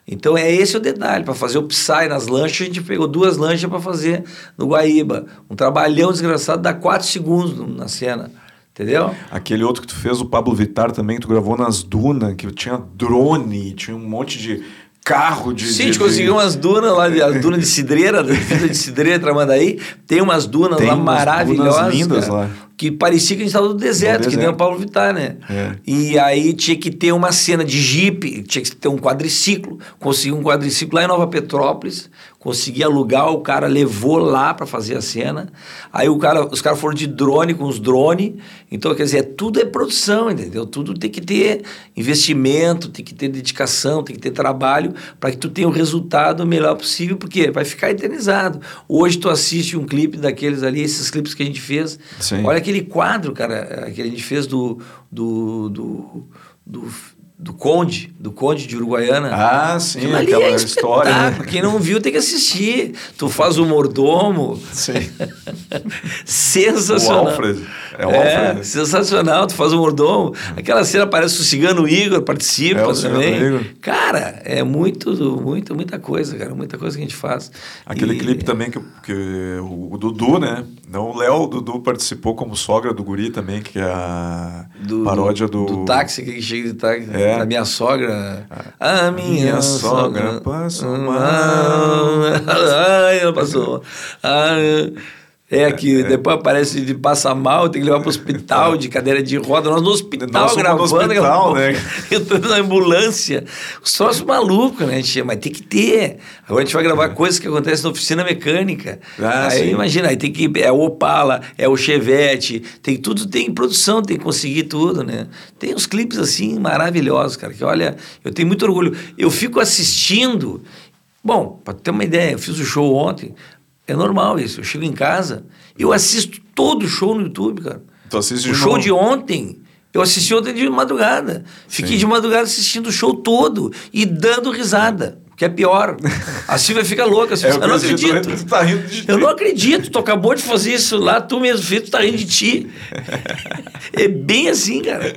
Então é esse o detalhe. Para fazer o Psy nas lanchas, a gente pegou duas lanchas para fazer no Guaíba. Um trabalhão desgraçado, dá quatro segundos na cena. Entendeu? Aquele outro que tu fez, o Pablo Vittar também, que tu gravou nas dunas, que tinha drone, tinha um monte de carro de. Sim, a gente conseguiu umas dunas lá, as dunas de cidreira, da defesa de cidreira, Tramandaí. Tem umas dunas Tem lá umas maravilhosas. dunas lindas cara. lá. Que parecia que a gente estava no deserto, que nem o Paulo Vittar, né? É. E aí tinha que ter uma cena de jipe, tinha que ter um quadriciclo. Consegui um quadriciclo lá em Nova Petrópolis, consegui alugar, o cara levou lá para fazer a cena. Aí o cara, os caras foram de drone com os drones. Então, quer dizer, tudo é produção, entendeu? Tudo tem que ter investimento, tem que ter dedicação, tem que ter trabalho para que tu tenha o resultado melhor possível, porque vai ficar eternizado. Hoje tu assiste um clipe daqueles ali, esses clipes que a gente fez. Sim. Olha aquele quadro, cara, que a gente fez do, do, do, do do Conde, do Conde de Uruguaiana. Ah, sim, Aquilo aquela é história. Né? Quem não viu tem que assistir. Tu faz o mordomo. Sim. sensacional. O Alfred. É o é, Alfred. Sensacional, tu faz o mordomo. Aquela cena aparece o cigano Igor, participa é, também. Cara, é muito, muito, muita coisa, cara. Muita coisa que a gente faz. Aquele e... clipe também que, que o, Dudu, né? Não, o Léo, Dudu participou como sogra do Guri também, que é a do, paródia do... Do táxi, que chega de táxi. É. Da minha sogra. A, a minha, minha sogra, sogra passou mal. Ai, ela passou. Ai, é que é. depois aparece de passar mal, tem que levar para o hospital de cadeira de roda. Nós no hospital gravando, no hospital, né? entrando na ambulância. Os troços malucos, né? Mas tem que ter. Agora a gente vai gravar é. coisas que acontecem na oficina mecânica. Ah, aí sim. imagina, aí tem que. É o Opala, é o Chevette, tem tudo, tem produção, tem que conseguir tudo, né? Tem uns clipes assim maravilhosos, cara, que olha, eu tenho muito orgulho. Eu fico assistindo. Bom, para ter uma ideia, eu fiz o show ontem. É normal isso. Eu chego em casa, eu assisto todo o show no YouTube, cara. Tu assiste o show novo. de ontem, eu assisti ontem de madrugada. Fiquei Sim. de madrugada assistindo o show todo e dando risada que é pior. A Silvia fica louca. Assim, é, eu não acredito. Tá rindo de eu não acredito. Tu acabou de fazer isso lá, tu mesmo fez, tu tá rindo de ti. é bem assim, cara.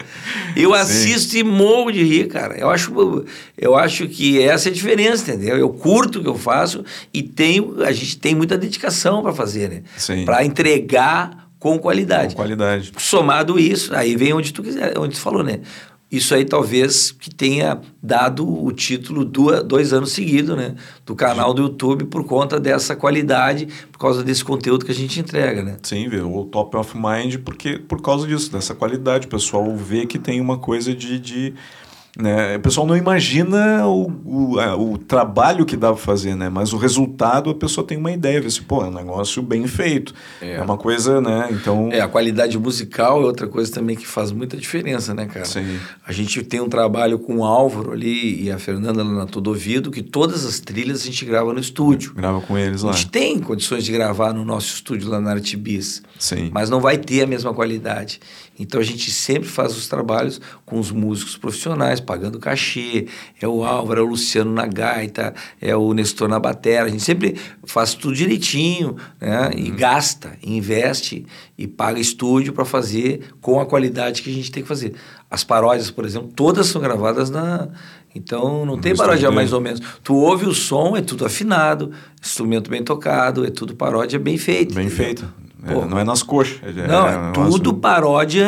Eu Sim. assisto e morro de rir, cara. Eu acho, eu acho que essa é a diferença, entendeu? Eu curto o que eu faço e tenho, a gente tem muita dedicação para fazer, né? Para entregar com qualidade. Com qualidade. Somado isso, aí vem onde tu quiser, onde tu falou, né? Isso aí talvez que tenha dado o título do, dois anos seguidos, né? Do canal do YouTube por conta dessa qualidade, por causa desse conteúdo que a gente entrega, né? Sim, o Top of Mind, porque por causa disso, dessa qualidade. O pessoal vê que tem uma coisa de, de né? O pessoal não imagina o, o, o trabalho que dá para fazer, né? mas o resultado a pessoa tem uma ideia, vê se, pô, é um negócio bem feito. É. é. uma coisa, né? Então. É, a qualidade musical é outra coisa também que faz muita diferença, né, cara? Sim. A gente tem um trabalho com o Álvaro ali e a Fernanda lá na Todo Ouvido, que todas as trilhas a gente grava no estúdio. Grava com eles lá. A gente tem condições de gravar no nosso estúdio lá na Artibis. Sim. Mas não vai ter a mesma qualidade. Então a gente sempre faz os trabalhos com os músicos profissionais, pagando cachê. É o Álvaro, é o Luciano na gaita, é o Nestor na batera. A gente sempre faz tudo direitinho, né? E uhum. gasta, investe e paga estúdio para fazer com a qualidade que a gente tem que fazer. As paródias, por exemplo, todas são gravadas na. Então não tem paródia mais ou menos. Tu ouve o som, é tudo afinado, instrumento bem tocado, é tudo paródia bem feito. Bem entendeu? feito. É, não é nas coxas. É, não, é, é tudo paródia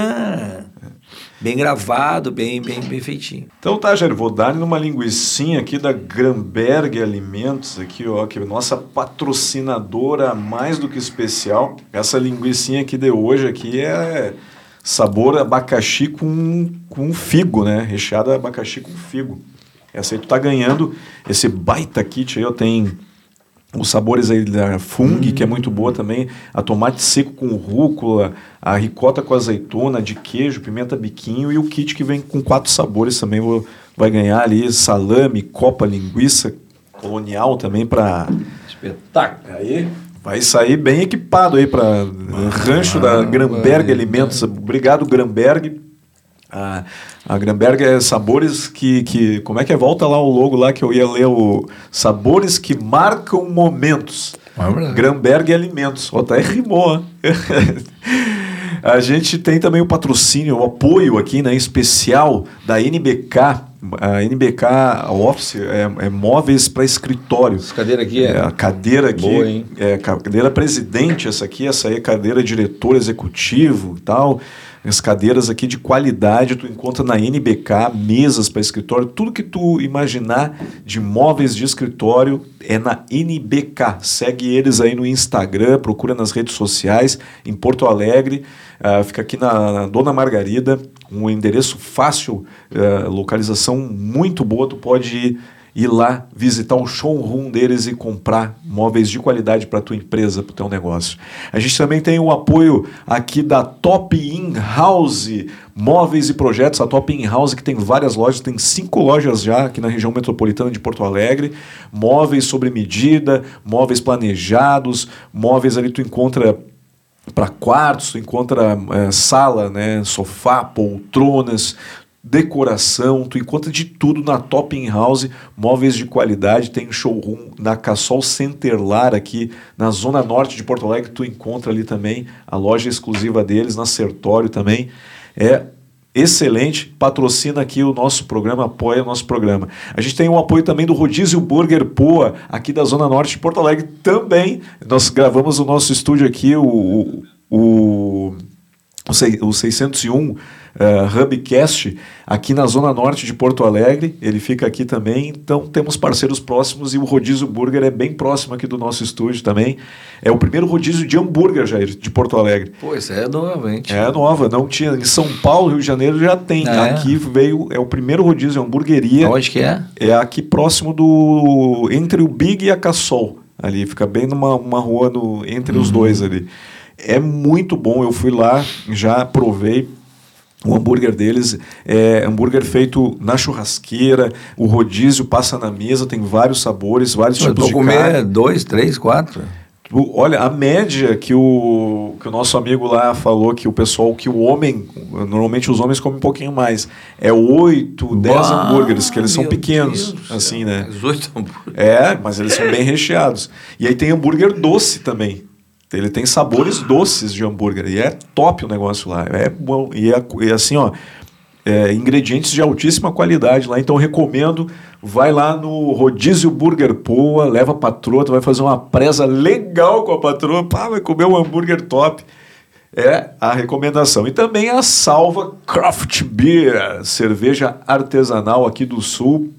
bem gravado, bem, bem, bem feitinho. Então tá, Jair, vou dar numa linguiçinha aqui da Gramberg Alimentos, aqui, ó, que é nossa patrocinadora mais do que especial. Essa linguiçinha aqui de hoje aqui é sabor abacaxi com, com figo, né? Recheada abacaxi com figo. Essa aí tu tá ganhando esse baita kit aí, ó, tem os sabores aí da fungo, hum. que é muito boa também, a tomate seco com rúcula, a ricota com azeitona, de queijo, pimenta biquinho e o kit que vem com quatro sabores também vou, vai ganhar ali, salame, copa, linguiça colonial também para espetáculo. Aí vai sair bem equipado aí para rancho da Gramberg Alimentos. Obrigado Gramberg a, a Gramberg é sabores que, que. Como é que é? Volta lá o logo lá que eu ia ler o. Sabores que marcam momentos. É Gramberg Alimentos. Ó, até rimou. a gente tem também o patrocínio, o apoio aqui, né, especial da NBK. A NBK Office é, é móveis para escritório. Essa cadeira aqui é. é a cadeira aqui. Boa, hein? É cadeira presidente, essa aqui, essa aí é cadeira diretor executivo e tal. As cadeiras aqui de qualidade, tu encontra na NBK, mesas para escritório, tudo que tu imaginar de móveis de escritório é na NBK. Segue eles aí no Instagram, procura nas redes sociais, em Porto Alegre, uh, fica aqui na, na, Dona Margarida, um endereço fácil, uh, localização muito boa, tu pode ir ir lá visitar o showroom deles e comprar móveis de qualidade para tua empresa, para o teu negócio. A gente também tem o apoio aqui da Top In House Móveis e Projetos, a Top In House que tem várias lojas, tem cinco lojas já aqui na região metropolitana de Porto Alegre, móveis sobre medida, móveis planejados, móveis ali tu encontra para quartos, tu encontra é, sala, né, sofá, poltronas, decoração, tu encontra de tudo na Top In House, móveis de qualidade, tem showroom na Cassol Centerlar aqui na zona norte de Porto Alegre, tu encontra ali também a loja exclusiva deles, na Sertório também, é excelente, patrocina aqui o nosso programa, apoia o nosso programa. A gente tem o apoio também do Rodízio Burger Poa, aqui da zona norte de Porto Alegre também, nós gravamos o nosso estúdio aqui, o, o, o, o 601 uh, Hubcast aqui na zona norte de Porto Alegre. Ele fica aqui também. Então temos parceiros próximos e o Rodízio Burger é bem próximo aqui do nosso estúdio também. É o primeiro rodízio de hambúrguer, Jair, de Porto Alegre. Pois é, novamente. É nova, não tinha. Em São Paulo, Rio de Janeiro já tem. É. Aqui veio, é o primeiro rodízio, hamburgueria. Onde que é? É aqui próximo do. entre o Big e a Cassol. Ali, fica bem numa uma rua no, entre uhum. os dois ali. É muito bom, eu fui lá, já provei, o hambúrguer deles é hambúrguer feito na churrasqueira, o rodízio passa na mesa, tem vários sabores, vários Eu tipos de comer carne. dois, três, quatro. Olha, a média que o, que o nosso amigo lá falou que o pessoal, que o homem, normalmente os homens comem um pouquinho mais, é oito, dez hambúrgueres, que eles são pequenos, Deus assim, né? Oito hambúrgueres. É, mas eles são bem recheados. E aí tem hambúrguer doce também. Ele tem sabores doces de hambúrguer. E é top o negócio lá. É bom. E, é, e assim, ó. É, ingredientes de altíssima qualidade lá. Então recomendo. Vai lá no Rodízio Burger Poa, leva a patroa, tu vai fazer uma presa legal com a patroa, pá, vai comer um hambúrguer top. É a recomendação. E também a Salva Craft Beer, cerveja artesanal aqui do Sul,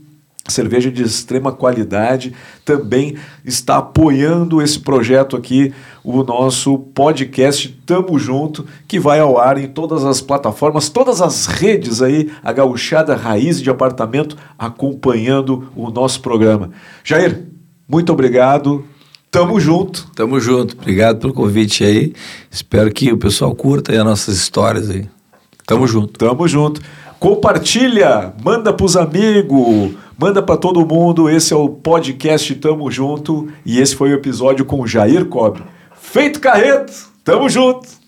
cerveja de extrema qualidade, também está apoiando esse projeto aqui, o nosso podcast Tamo Junto, que vai ao ar em todas as plataformas, todas as redes aí, a gauchada raiz de apartamento acompanhando o nosso programa. Jair, muito obrigado. Tamo junto. Tamo junto. Obrigado pelo convite aí. Espero que o pessoal curta aí as nossas histórias aí. Tamo junto. Tamo junto. Compartilha, manda pros amigos, manda para todo mundo. Esse é o podcast Tamo Junto e esse foi o episódio com Jair Cobre. Feito Carreto, tamo junto.